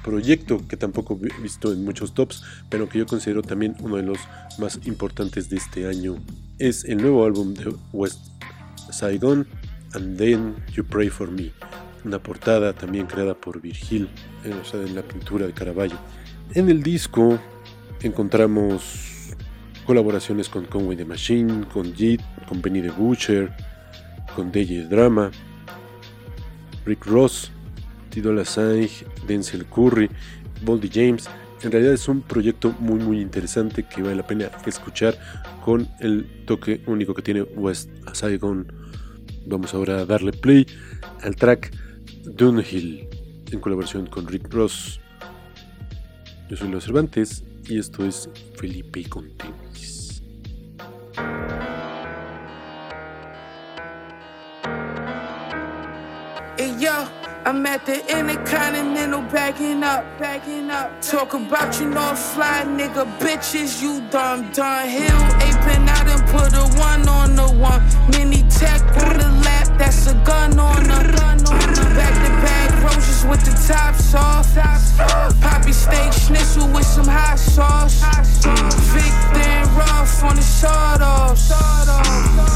proyecto que tampoco he visto en muchos tops, pero que yo considero también uno de los más importantes de este año. Es el nuevo álbum de West Saigon, And Then You Pray For Me, una portada también creada por Virgil, en, en la pintura de Caravaggio. En el disco encontramos colaboraciones con Conway the Machine, con Jit, con Benny the Butcher, con DJ Drama, Rick Ross, Tidola Sainz, Denzel Curry, Boldy James. En realidad es un proyecto muy muy interesante que vale la pena escuchar con el toque único que tiene West Saigon. Vamos ahora a darle play al track Dunhill en colaboración con Rick Ross. Yo soy Los Cervantes y esto es Felipe con tenis.
Hey yo, I'm at the Intercontinental backing up, backing up. Talk about you know fly nigga, bitches, you done done. Hill aping out and put a one on the one. Mini tech that's a gun on the back to back roses with the tops off. Poppy steak schnitzel with some hot sauce. Victor and Ruff on the sawed offs.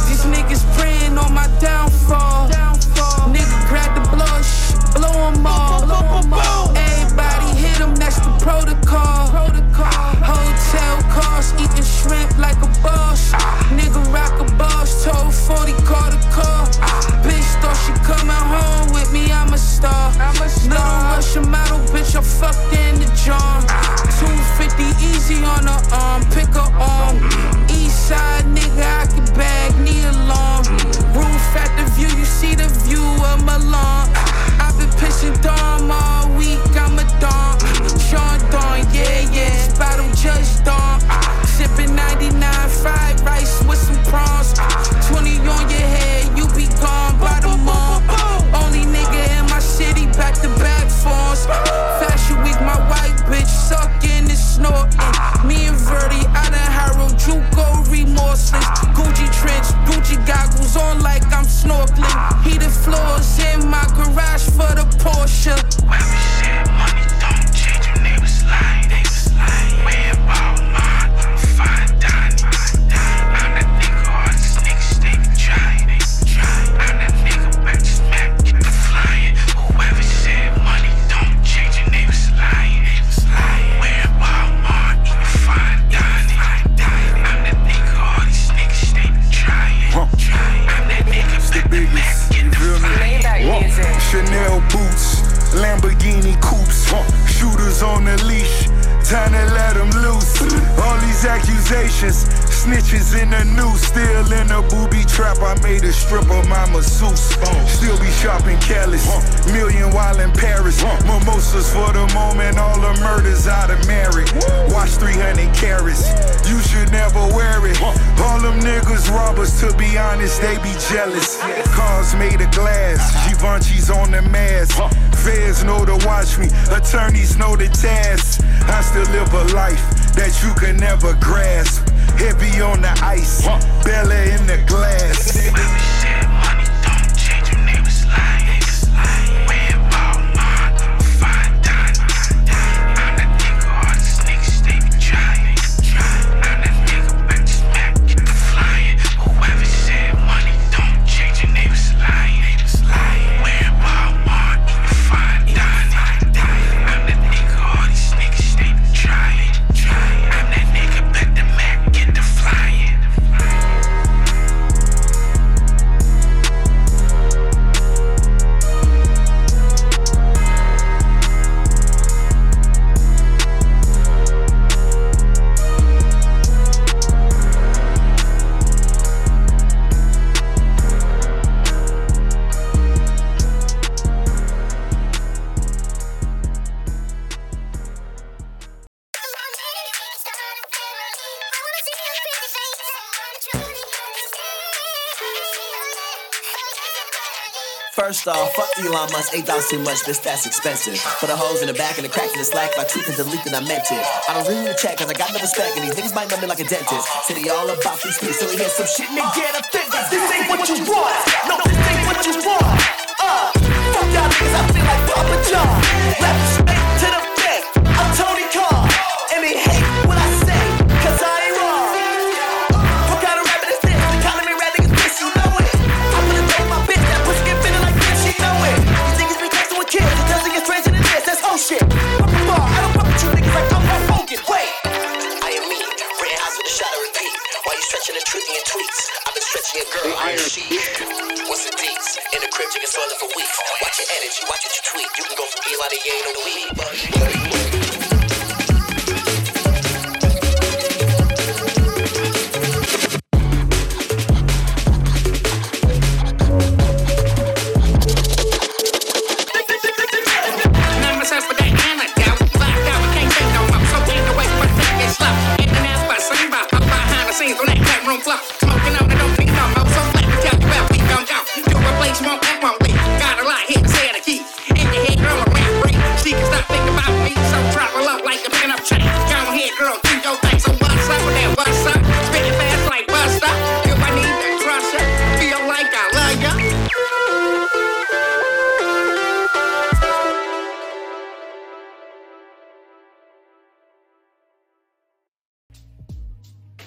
These niggas praying on my downfall. Nigga grab the blush, blow 'em all. Everybody hit 'em, that's the protocol. Hotel costs, eating shrimp like a boss. Russian model, bitch, I fucked in the John. 250 easy on her arm, pick her arm. East side nigga, I can bag, knee alarm. Roof at the view, you see the view of Milan. I've been pissing Dom
intentions. Snitches in the news, still in a booby trap. I made a stripper, my masseuse. Still be shopping careless. Million while in Paris. Mimosas for the moment, all the murders out of married. Watch 300 carats. You should never wear it. All them niggas robbers, to be honest, they be jealous. Cars made of glass. Givenchy's on the mask. Feds know to watch me. Attorneys know the task. I still live a life that you can never grasp. Heavy on the ice, belly in the glass.
First off, fuck Elon Musk, eight dollars too much, bitch, that's expensive. For the hoes in the back and the cracks in the slack, if I tweet and delete, then I meant it. I don't really check, cause I got no respect, and these niggas might know me like a dentist. City all about these streets, so we hear some shit they get offended. This ain't what you want, no, this ain't what you want. Uh, fuck y'all niggas, I feel like Papa John. Rap straight to the face, I'm Tony What's the deets? In the crib, chicken swelling for weeks. Watch your energy, watch what you tweet. You can go from Eli to Yang on the weed.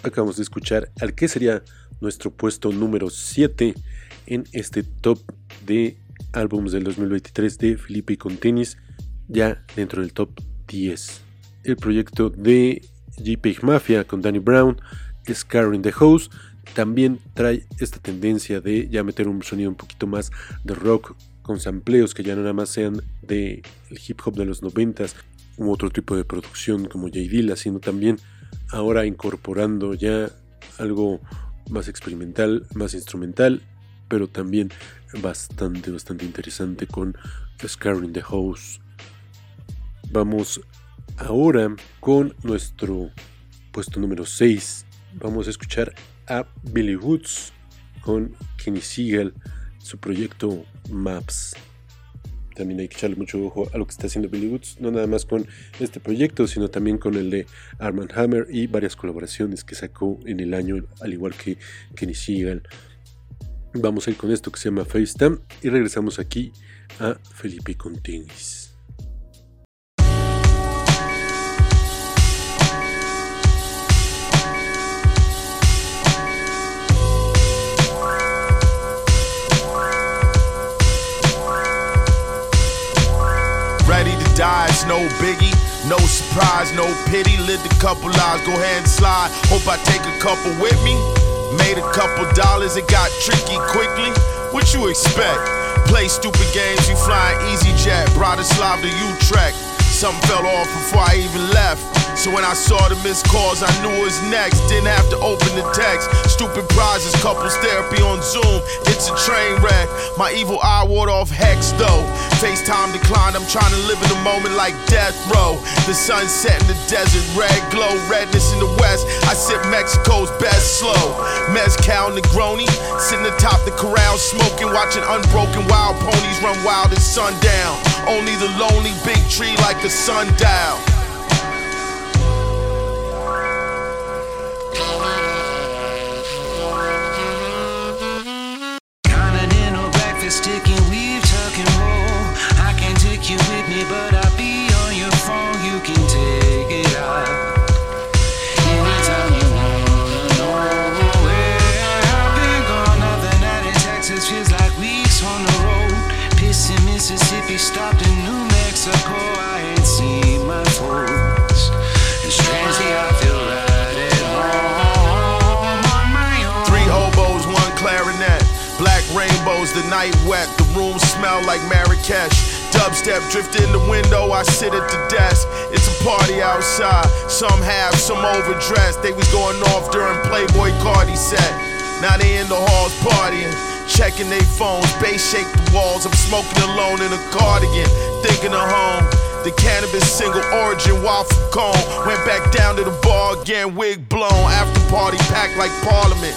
Acabamos de escuchar al que sería nuestro puesto número 7 en este top de álbumes del 2023 de Felipe y con tenis, ya dentro del top 10. El proyecto de JPEG Mafia con Danny Brown, Scar in the House, también trae esta tendencia de ya meter un sonido un poquito más de rock con sampleos que ya no nada más sean de el hip hop de los 90s u otro tipo de producción como J Dilla, sino también ahora incorporando ya algo más experimental, más instrumental, pero también bastante, bastante interesante con Scar in the House. Vamos ahora con nuestro puesto número 6. Vamos a escuchar a Billy Woods con Kenny Siegel, su proyecto Maps. También hay que echarle mucho ojo a lo que está haciendo Billy Woods, no nada más con este proyecto, sino también con el de Armand Hammer y varias colaboraciones que sacó en el año, al igual que Kenny Siegel. Vamos a ir con esto que se llama FaceTime y regresamos aquí a Felipe con.
Ready to die, it's no biggie. No surprise, no pity. Lived a couple lives, go ahead and slide. Hope I take a couple with me. Made a couple dollars, it got tricky quickly. What you expect? Play stupid games, you flying easy jet. Bratislava to Utrecht. Something fell off before I even left. So when I saw the missed calls, I knew it was next. Didn't have to open the text. Stupid prizes, couples therapy on Zoom. It's a train wreck. My evil eye ward off hex though. FaceTime declined. I'm trying to live in the moment like death row. The sun set in the desert, red glow, redness in the west. I sip Mexico's best slow. Mezcal Negroni, sitting atop the corral, smoking, watching unbroken wild ponies run wild at sundown. Only the lonely big tree like a sundial. Drift in the window, I sit at the desk. It's a party outside. Some have, some overdressed. They was going off during Playboy Cardi set. Now they in the halls partying, checking their phones. Bass shake the walls. I'm smoking alone in a cardigan, thinking of home. The cannabis single origin waffle cone. Went back down to the bar again, wig blown. After party packed like Parliament.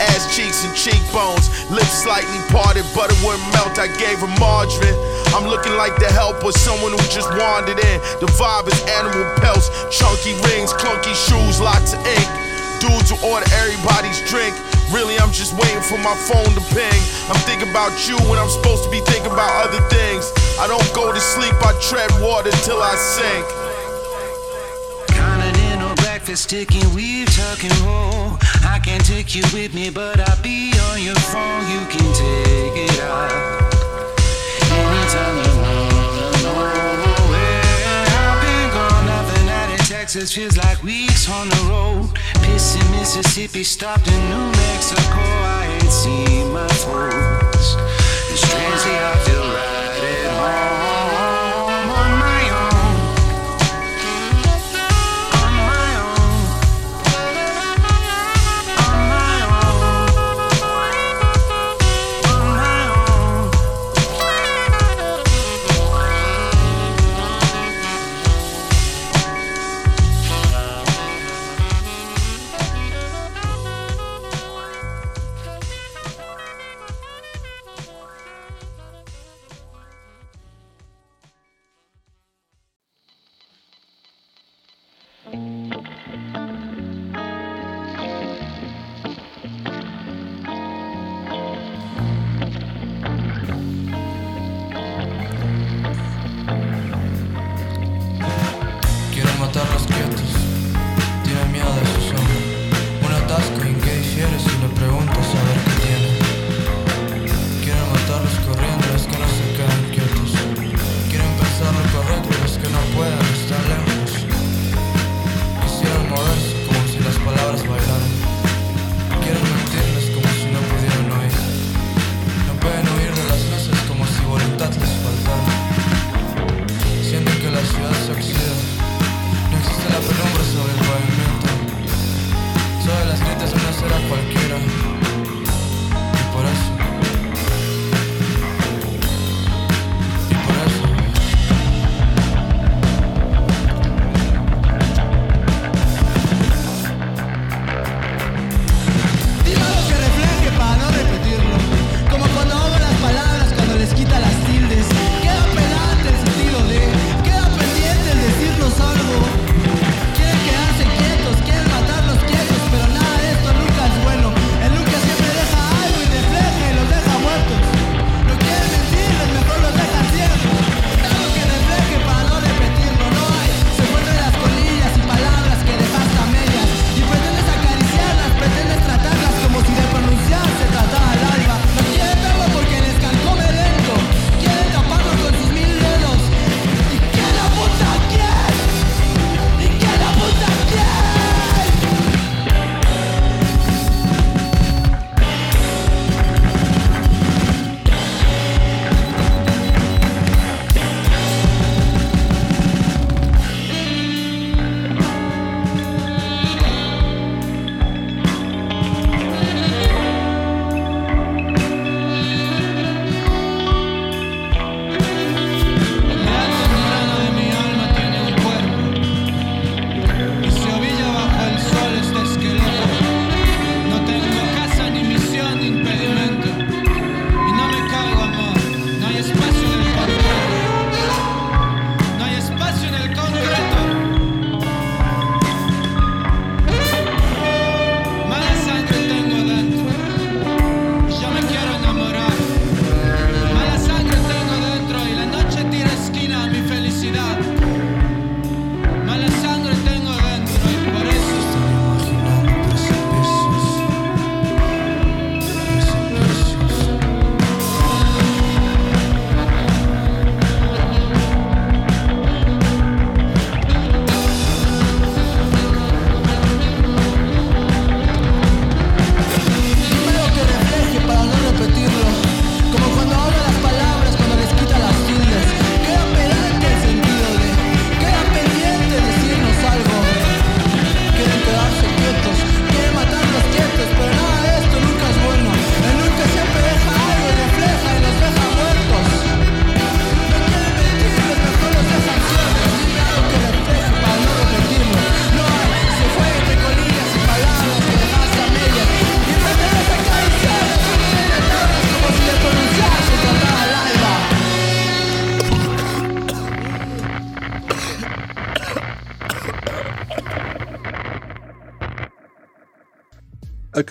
Ass cheeks and cheekbones, lips slightly parted, but it wouldn't melt. I gave her margarine. I'm looking like the help or someone who just wandered in. The vibe is animal pelts, chunky rings, clunky shoes, lots of ink. Dudes who order everybody's drink. Really, I'm just waiting for my phone to ping. I'm thinking about you when I'm supposed to be thinking about other things. I don't go to sleep, I tread water till I sink.
Continental breakfast, chicken, weave, tuck and roll. I can't take you with me, but I'll be on your phone. You can take it out. Texas feels like weeks on the road. Pissing Mississippi, stopped in New Mexico. I ain't seen my folks. And strangely, I feel right at home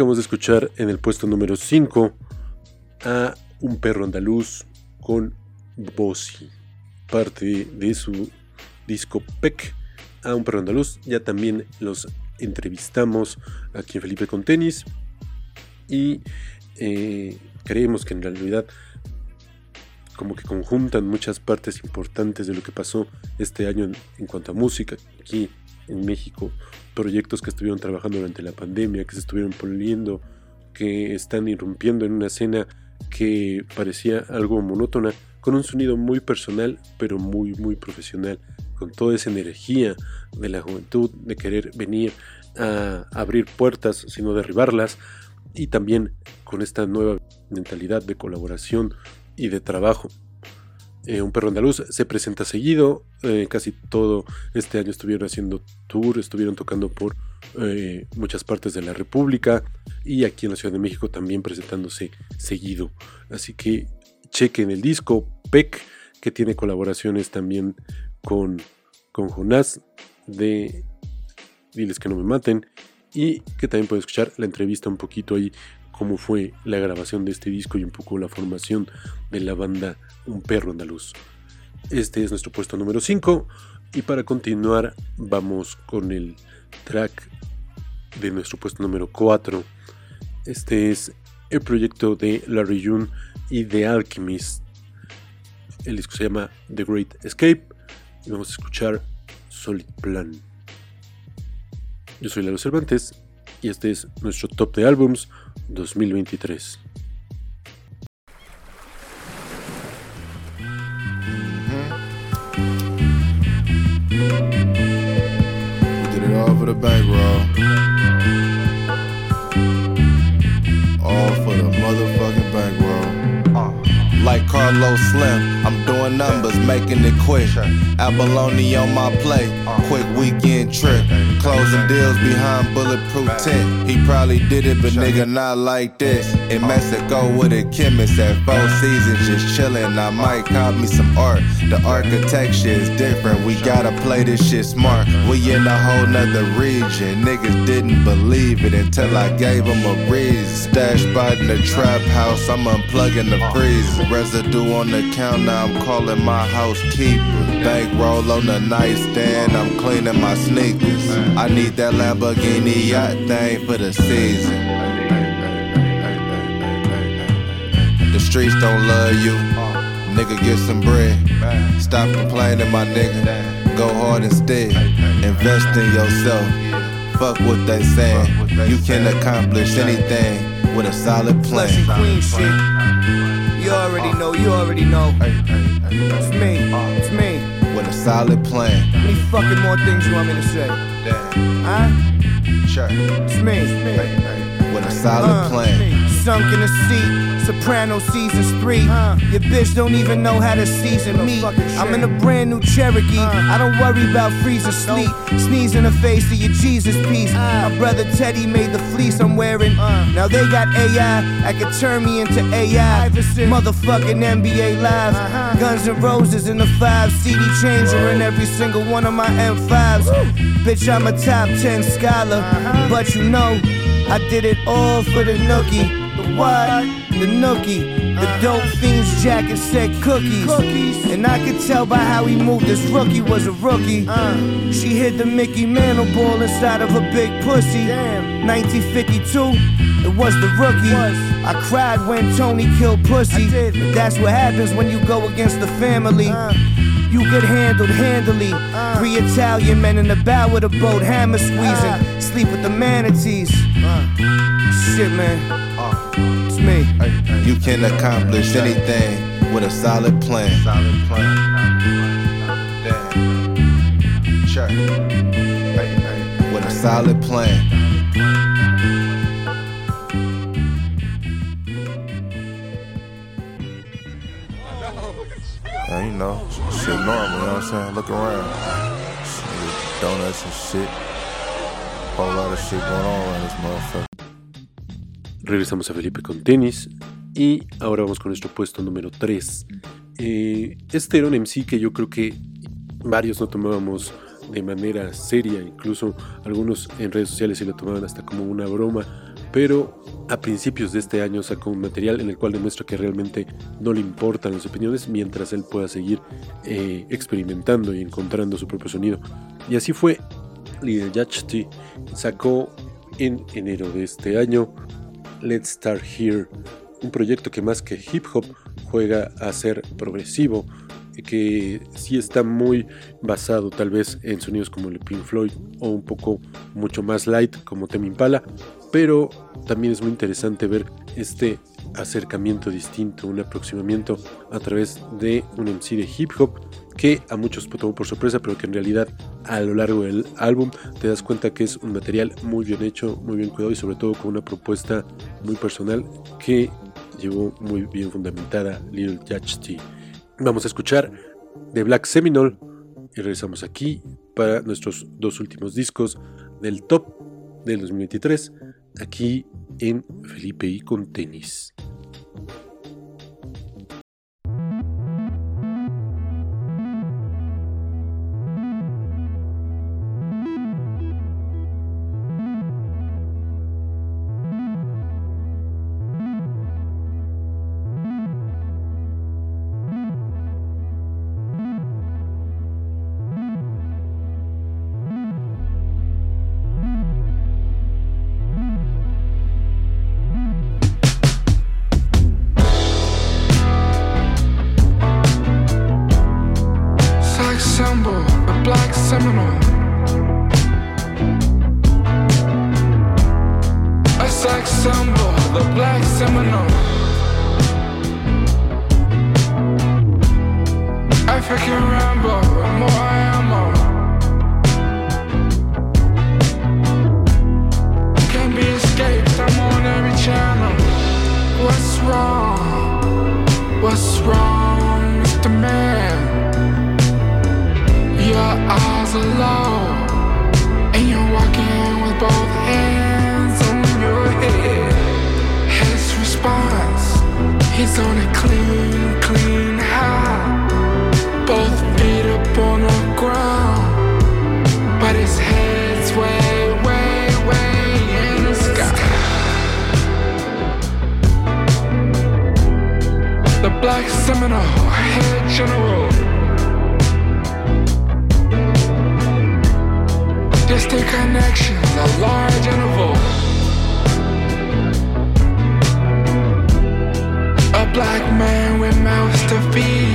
Acabamos de escuchar en el puesto número 5 a un perro andaluz con Bossi, parte de su disco PEC a un perro andaluz. Ya también los entrevistamos aquí en Felipe con Tenis y eh, creemos que en realidad como que conjuntan muchas partes importantes de lo que pasó este año en, en cuanto a música aquí en México, proyectos que estuvieron trabajando durante la pandemia, que se estuvieron poniendo, que están irrumpiendo en una escena que parecía algo monótona, con un sonido muy personal, pero muy, muy profesional, con toda esa energía de la juventud, de querer venir a abrir puertas, sino derribarlas, y también con esta nueva mentalidad de colaboración y de trabajo. Eh, un perro andaluz se presenta seguido, eh, casi todo este año estuvieron haciendo tour, estuvieron tocando por eh, muchas partes de la República y aquí en la Ciudad de México también presentándose seguido. Así que chequen el disco PEC, que tiene colaboraciones también con, con Jonás de Diles que no me maten y que también pueden escuchar la entrevista un poquito ahí cómo fue la grabación de este disco y un poco la formación de la banda Un Perro Andaluz. Este es nuestro puesto número 5 y para continuar vamos con el track de nuestro puesto número 4. Este es el proyecto de Larry June y The Alchemist. El disco se llama The Great Escape y vamos a escuchar Solid Plan. Yo soy Lalo Cervantes y este es nuestro top de álbums 2023.
Did it all for the bankroll.
Like Carlos Slim, I'm doing numbers, making it quick. Abalone on my plate, quick weekend trip. Closing deals behind bulletproof tent. He probably did it, but nigga not like this. In Mexico with a chemist at Four Seasons, just chillin'. I might cop me some art. The architecture is different. We gotta play this shit smart. We in a whole nother region. Niggas didn't believe it until I gave them a reason. Stash spot in the trap house, I'm unplugging the freezer. Residue on the counter, I'm calling my housekeeper. Bankroll on the nightstand, I'm cleaning my sneakers. I need that Lamborghini yacht thing for the season. The streets don't love you. Nigga, get some bread. Stop complaining, my nigga. Go hard instead. Invest in yourself. Fuck what they saying. You can accomplish anything with a solid plan.
Queen shit. You already know, you already know. It's me, it's me.
With a solid plan.
How many fucking more things you want me to say? Damn. Huh?
Sure.
It's me, it's me.
With a solid
Uh,
plan.
Sunk in a seat, Soprano seasons three. Your bitch don't even know how to season me. I'm in a brand new Cherokee. I don't worry about freezing sleep. Sneeze in the face of your Jesus piece. My brother Teddy made the fleece I'm wearing. Now they got AI, I could turn me into AI. Motherfucking NBA Live. Guns and Roses in the five CD changer in every single one of my M5s. Bitch, I'm a top 10 scholar. But you know, I did it all for the nookie. The what? The nookie. The dope fiend's jacket said cookies. cookies. And I could tell by how he moved this rookie was a rookie. She hid the Mickey Mantle ball inside of a big pussy. 1952, it was the rookie. I cried when Tony killed pussy. But that's what happens when you go against the family. You get handled handily. Three Italian men in the bow of the boat, hammer squeezing. Sleep with the manatees. Shit, man. It's me.
You can accomplish anything with a solid plan. Solid plan. Sure. With a solid plan.
Yeah, you know, shit normal, you know what I'm saying? Look around. Shit, donuts and shit. Whole lot of shit going on around this motherfucker.
Regresamos a Felipe con tenis y ahora vamos con nuestro puesto número 3. este era un MC que yo creo que varios no tomábamos de manera seria, incluso algunos en redes sociales se lo tomaban hasta como una broma, pero a principios de este año sacó un material en el cual demuestra que realmente no le importan las opiniones mientras él pueda seguir eh, experimentando y encontrando su propio sonido. Y así fue, Lil Yachty sacó en enero de este año Let's Start Here, un proyecto que más que hip hop juega a ser progresivo, que sí está muy basado tal vez en sonidos como el Pink Floyd o un poco mucho más light como Tame Impala, pero también es muy interesante ver este acercamiento distinto, un aproximamiento a través de un MC de hip hop que a muchos tomó por sorpresa, pero que en realidad a lo largo del álbum te das cuenta que es un material muy bien hecho, muy bien cuidado y sobre todo con una propuesta muy personal que llevó muy bien fundamentada Lil Yachty. Vamos a escuchar The Black Seminole y regresamos aquí para nuestros dos últimos discos del top del 2023 aquí en Felipe y con tenis.
Man with mouths to feed.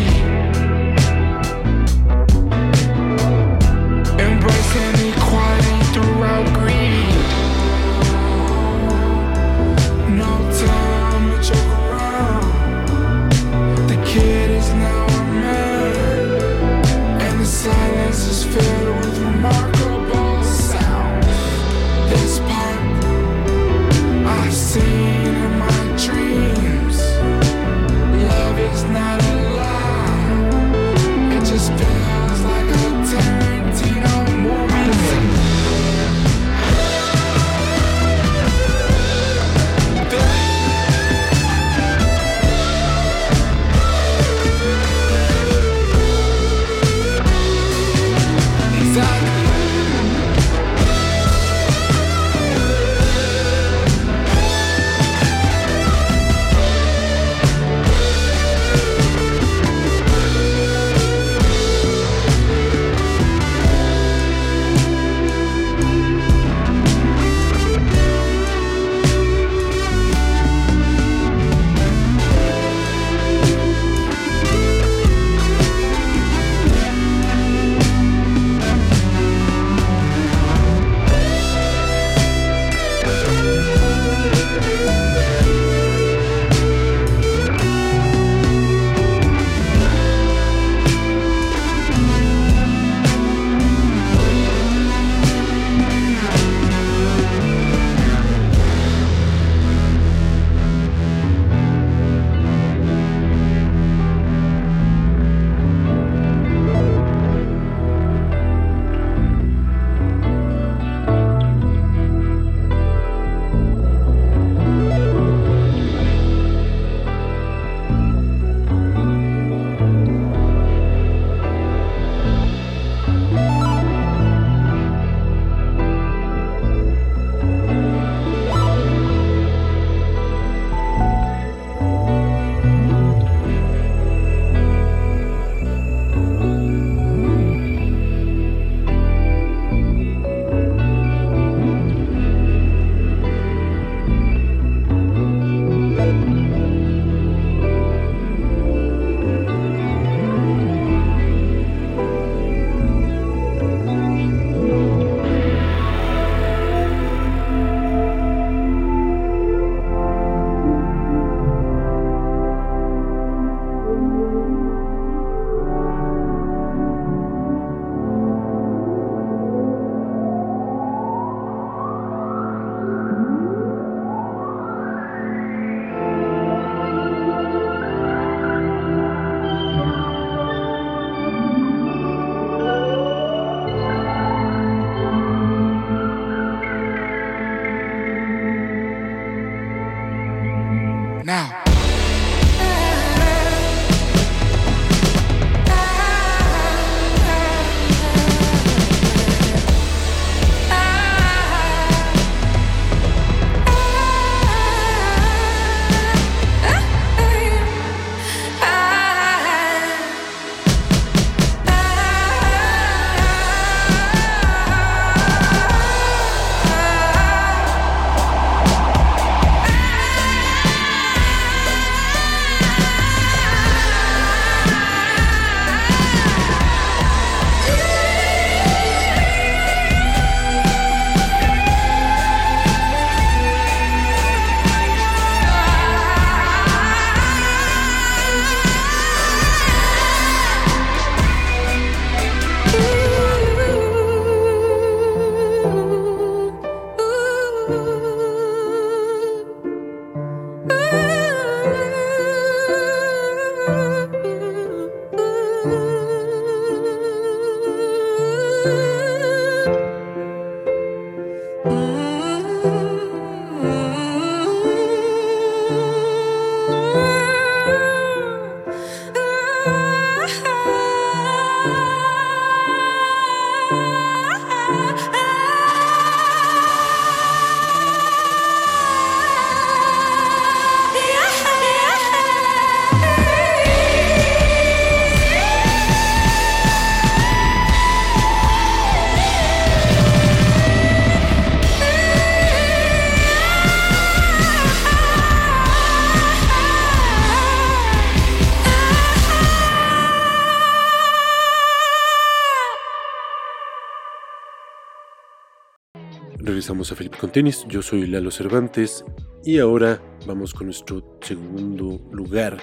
Regresamos a Felipe con Tenis, yo soy Lalo Cervantes y ahora vamos con nuestro segundo lugar.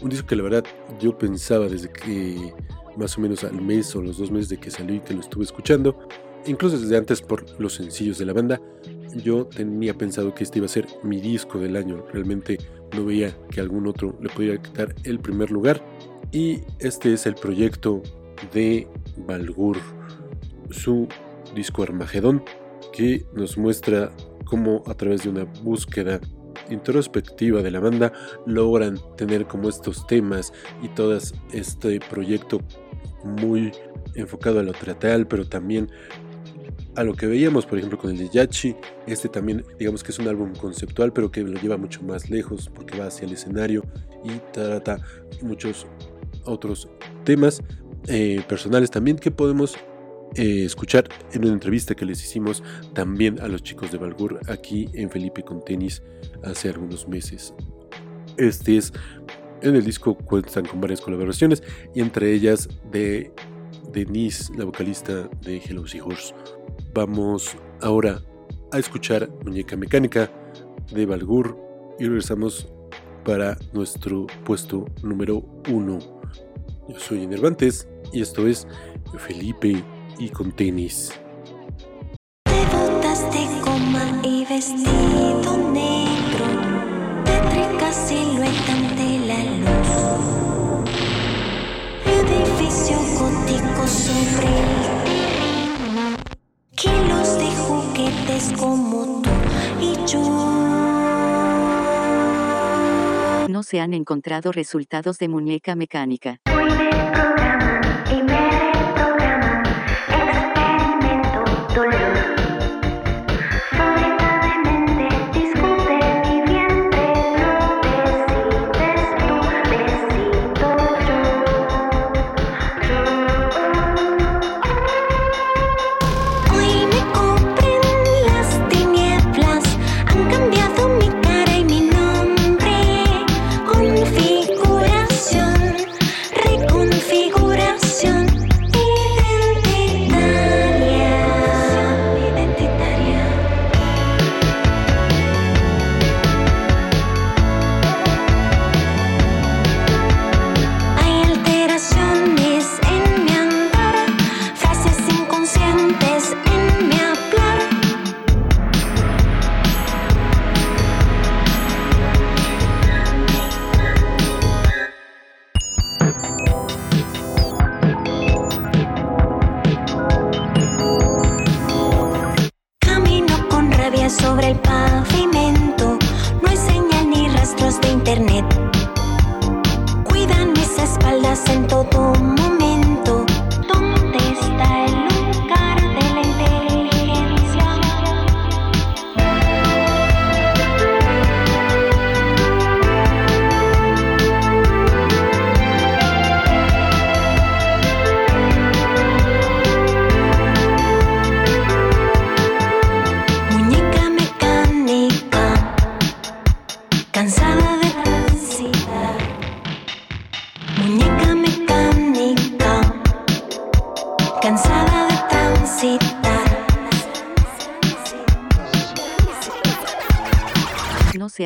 Un disco que la verdad yo pensaba desde que más o menos al mes o los dos meses de que salió y que lo estuve escuchando, incluso desde antes por los sencillos de la banda, yo tenía pensado que este iba a ser mi disco del año. Realmente no veía que algún otro le pudiera quitar el primer lugar. Y este es el proyecto de Balgur, su disco Armagedón, que nos muestra cómo a través de una búsqueda introspectiva de la banda logran tener como estos temas y todo este proyecto muy enfocado a lo teatral, pero también a lo que veíamos, por ejemplo, con el de Yachi. Este también, digamos que es un álbum conceptual, pero que lo lleva mucho más lejos porque va hacia el escenario y trata muchos otros temas eh, personales también que podemos eh, escuchar en una entrevista que les hicimos también a los chicos de Balgur aquí en Felipe con Tenis hace algunos meses. Este es en el disco cuentan con varias colaboraciones y entre ellas de Denise, la vocalista de Hello Seahorse. Vamos ahora a escuchar Muñeca Mecánica de Balgur y regresamos para nuestro puesto número uno. Yo soy Enervantes y esto es Felipe y con tenis.
botas de goma y vestido negro, tétrica silueta ante la luz. Edificio gótico sobre el kilos de juguetes como tú y yo.
No se han encontrado resultados de muñeca mecánica.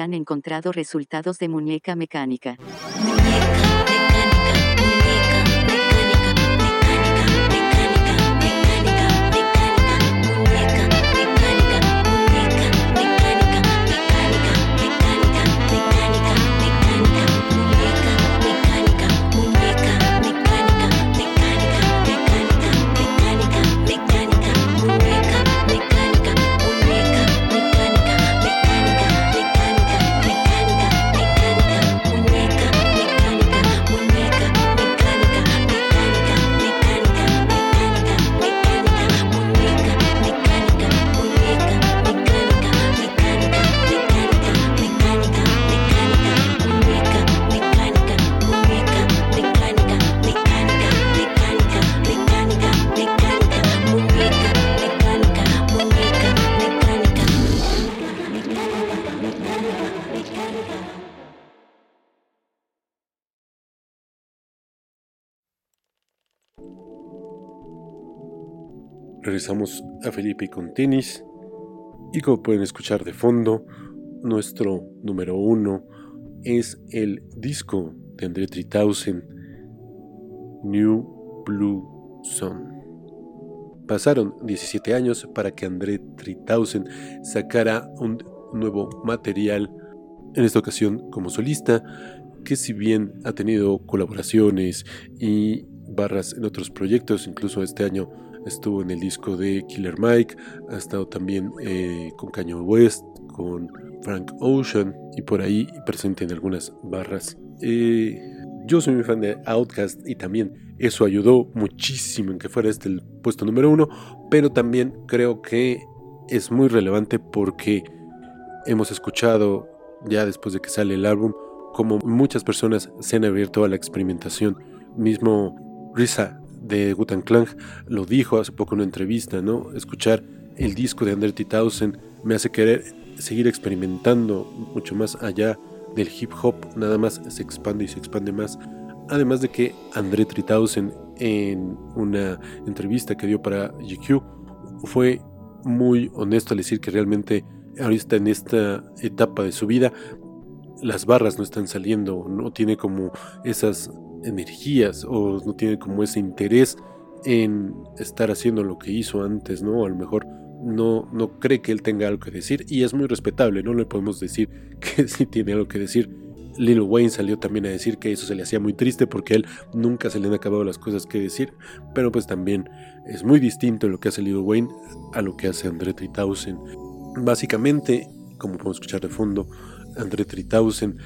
Han
encontrado resultados de muñeca mecánica.
Regresamos a Felipe con tenis. Y como pueden escuchar de fondo, nuestro número uno es el disco de André 3000, New Blue Sun. Pasaron 17 años para que André 3000 sacara un nuevo material, en esta ocasión como solista, que si bien ha tenido colaboraciones y barras en otros proyectos, incluso este año estuvo en el disco de Killer Mike, ha estado también eh, con Kanye West, con Frank Ocean y por ahí presente en algunas barras. Eh, yo soy muy fan de Outkast y también eso ayudó muchísimo en que fuera este el puesto número uno, pero también creo que es muy relevante porque hemos escuchado ya después de que sale el álbum como muchas personas se han abierto a la experimentación. Mismo Risa de Gutan Clan lo dijo hace poco en una entrevista, ¿no? Escuchar el disco de Under 3000 me hace querer seguir experimentando mucho más allá del hip hop, nada más se expande y se expande más. Además de que André 3000 en una entrevista que dio para GQ fue muy honesto al decir que realmente ahorita en esta etapa de su vida las barras no están saliendo, no tiene como esas energías o no tiene como ese interés en estar haciendo lo que hizo antes, ¿no? A lo mejor no, no cree que él tenga algo que decir y es muy respetable, no le podemos decir que sí tiene algo que decir. Lil Wayne salió también a decir que eso se le hacía muy triste porque a él nunca se le han acabado las cosas que decir, pero pues también es muy distinto lo que hace Lil Wayne a lo que hace André 3000. Básicamente, como podemos escuchar de fondo, André 3000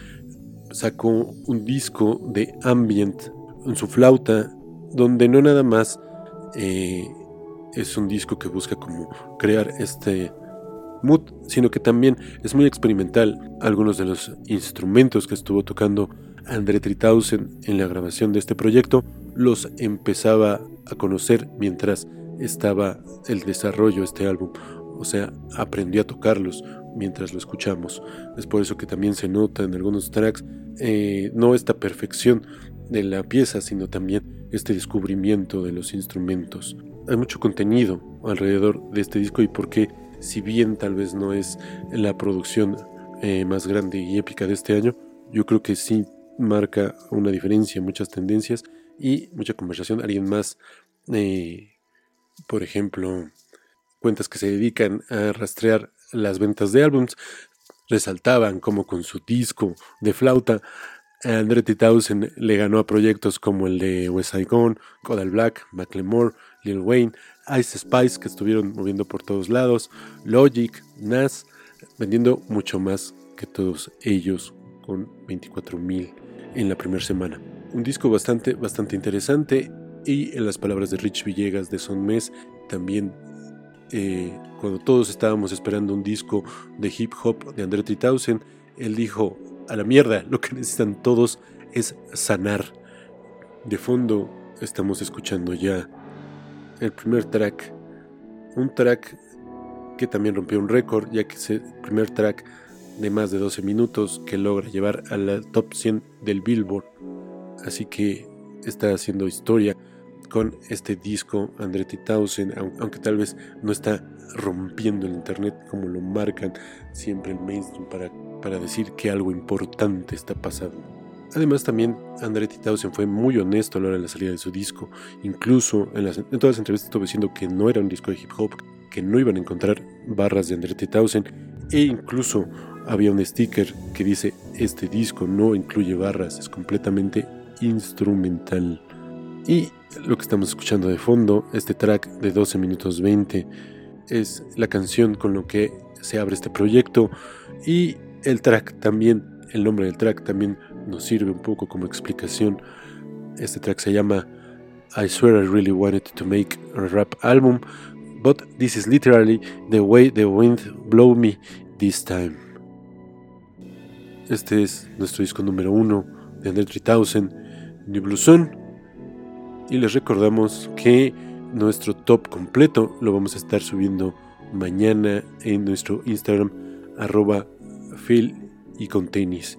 sacó un disco de ambient en su flauta, donde no nada más eh, es un disco que busca como crear este mood, sino que también es muy experimental. Algunos de los instrumentos que estuvo tocando André 3000 en la grabación de este proyecto los empezaba a conocer mientras estaba el desarrollo de este álbum. O sea, aprendió a tocarlos mientras lo escuchamos. Es por eso que también se nota en algunos tracks eh, no esta perfección de la pieza, sino también este descubrimiento de los instrumentos. Hay mucho contenido alrededor de este disco y porque si bien tal vez no es la producción eh, más grande y épica de este año, yo creo que sí marca una diferencia, muchas tendencias y mucha conversación. Alguien más, eh, por ejemplo, cuentas que se dedican a rastrear las ventas de álbums, resaltaban como con su disco de flauta, Andre 3000 le ganó a proyectos como el de West Saigon, Kodak Black, Macklemore, Lil Wayne, Ice Spice que estuvieron moviendo por todos lados, Logic, Nas, vendiendo mucho más que todos ellos con 24.000 en la primera semana. Un disco bastante, bastante interesante y en las palabras de Rich Villegas de Son Mes también eh, cuando todos estábamos esperando un disco de hip hop de André 3000, él dijo, a la mierda, lo que necesitan todos es sanar. De fondo estamos escuchando ya el primer track, un track que también rompió un récord, ya que es el primer track de más de 12 minutos que logra llevar a la top 100 del Billboard. Así que está haciendo historia con este disco André 3000, aunque tal vez no está rompiendo el internet como lo marcan siempre el mainstream para para decir que algo importante está pasando. Además también Andretti Townsend fue muy honesto a la hora de la salida de su disco. Incluso en, las, en todas las entrevistas estuvo diciendo que no era un disco de hip hop, que no iban a encontrar barras de Andretti Townsend. E incluso había un sticker que dice este disco no incluye barras, es completamente instrumental. Y lo que estamos escuchando de fondo, este track de 12 minutos 20, es la canción con lo que se abre este proyecto y el track también, el nombre del track también nos sirve un poco como explicación. Este track se llama I swear I really wanted to make a rap album, but this is literally the way the wind blow me this time. Este es nuestro disco número uno de Under 3000, New Blue. Y les recordamos que nuestro top completo lo vamos a estar subiendo mañana en nuestro Instagram arroba Phil y con tenis.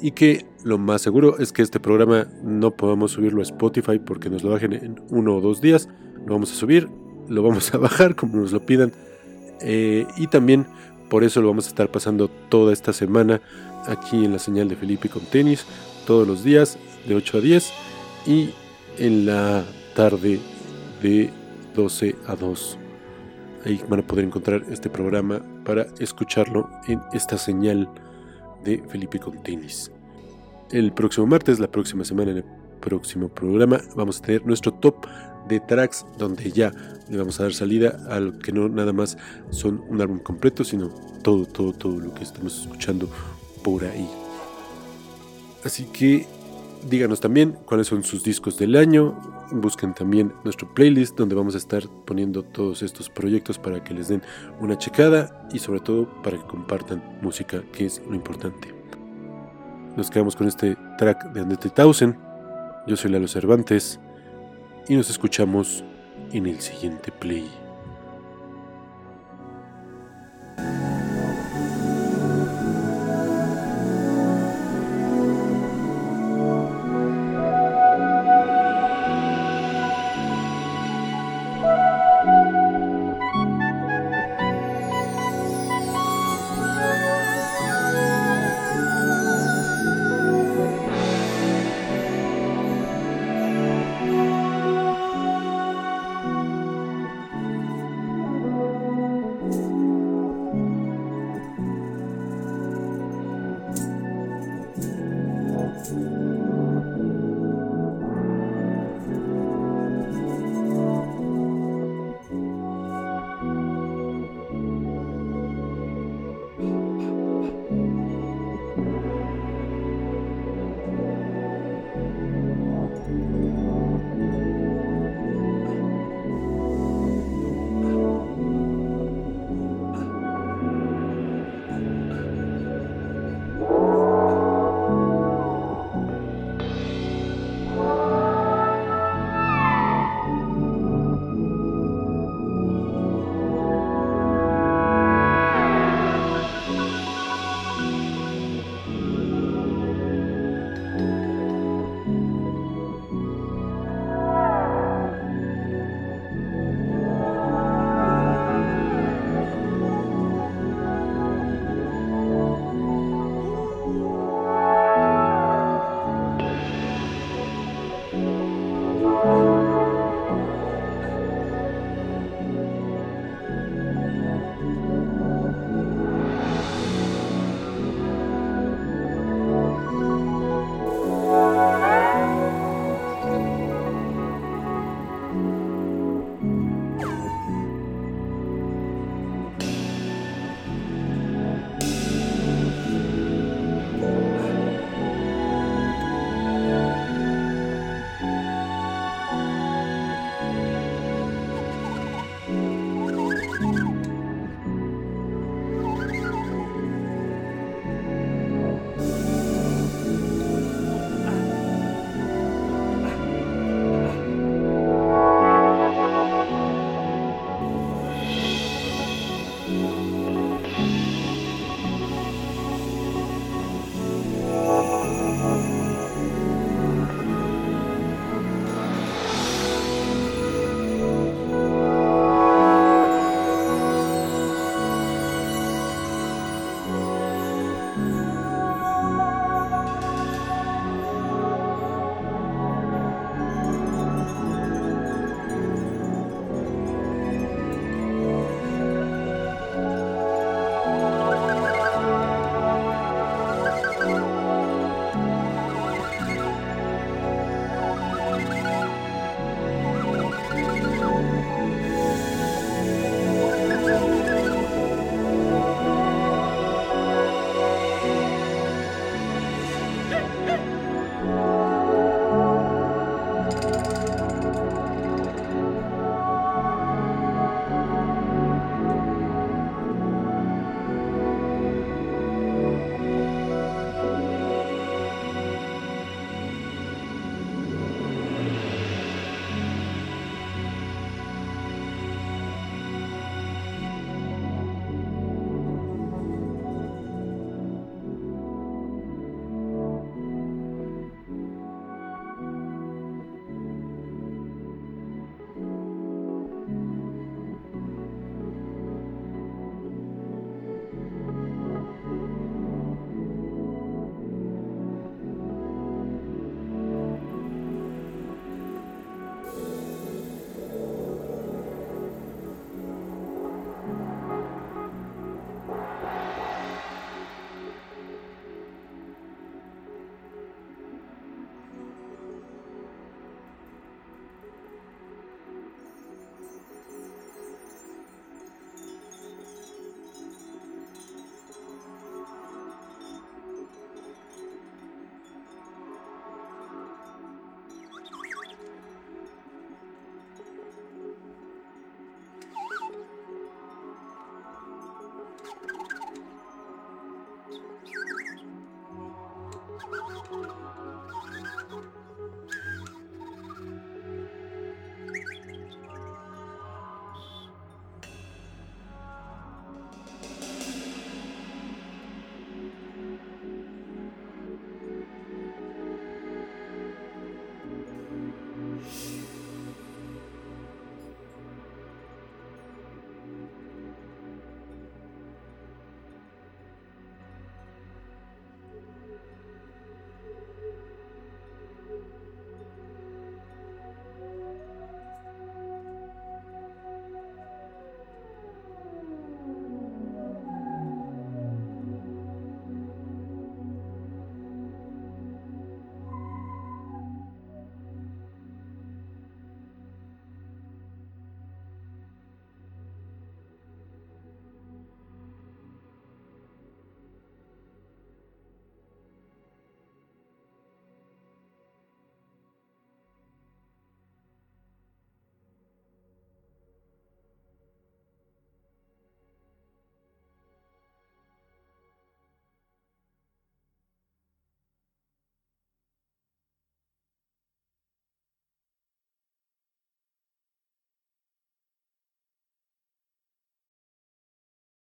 Y que lo más seguro es que este programa no podamos subirlo a Spotify porque nos lo bajen en uno o dos días. Lo vamos a subir, lo vamos a bajar como nos lo pidan. Eh, y también por eso lo vamos a estar pasando toda esta semana aquí en la señal de Felipe con tenis, todos los días de 8 a 10 y en la tarde de 12 a 2. Ahí van a poder encontrar este programa para escucharlo en esta señal de Felipe con tenis. El próximo martes, la próxima semana, en el próximo programa, vamos a tener nuestro top de tracks donde ya le vamos a dar salida al que no nada más son un álbum completo, sino todo, todo, todo lo que estamos escuchando por ahí. Así que Díganos también cuáles son sus discos del año. Busquen también nuestro playlist donde vamos a estar poniendo todos estos proyectos para que les den una checada y sobre todo para que compartan música que es lo importante. Nos quedamos con este track de Andete Tausen. Yo soy Lalo Cervantes y nos escuchamos en el siguiente play.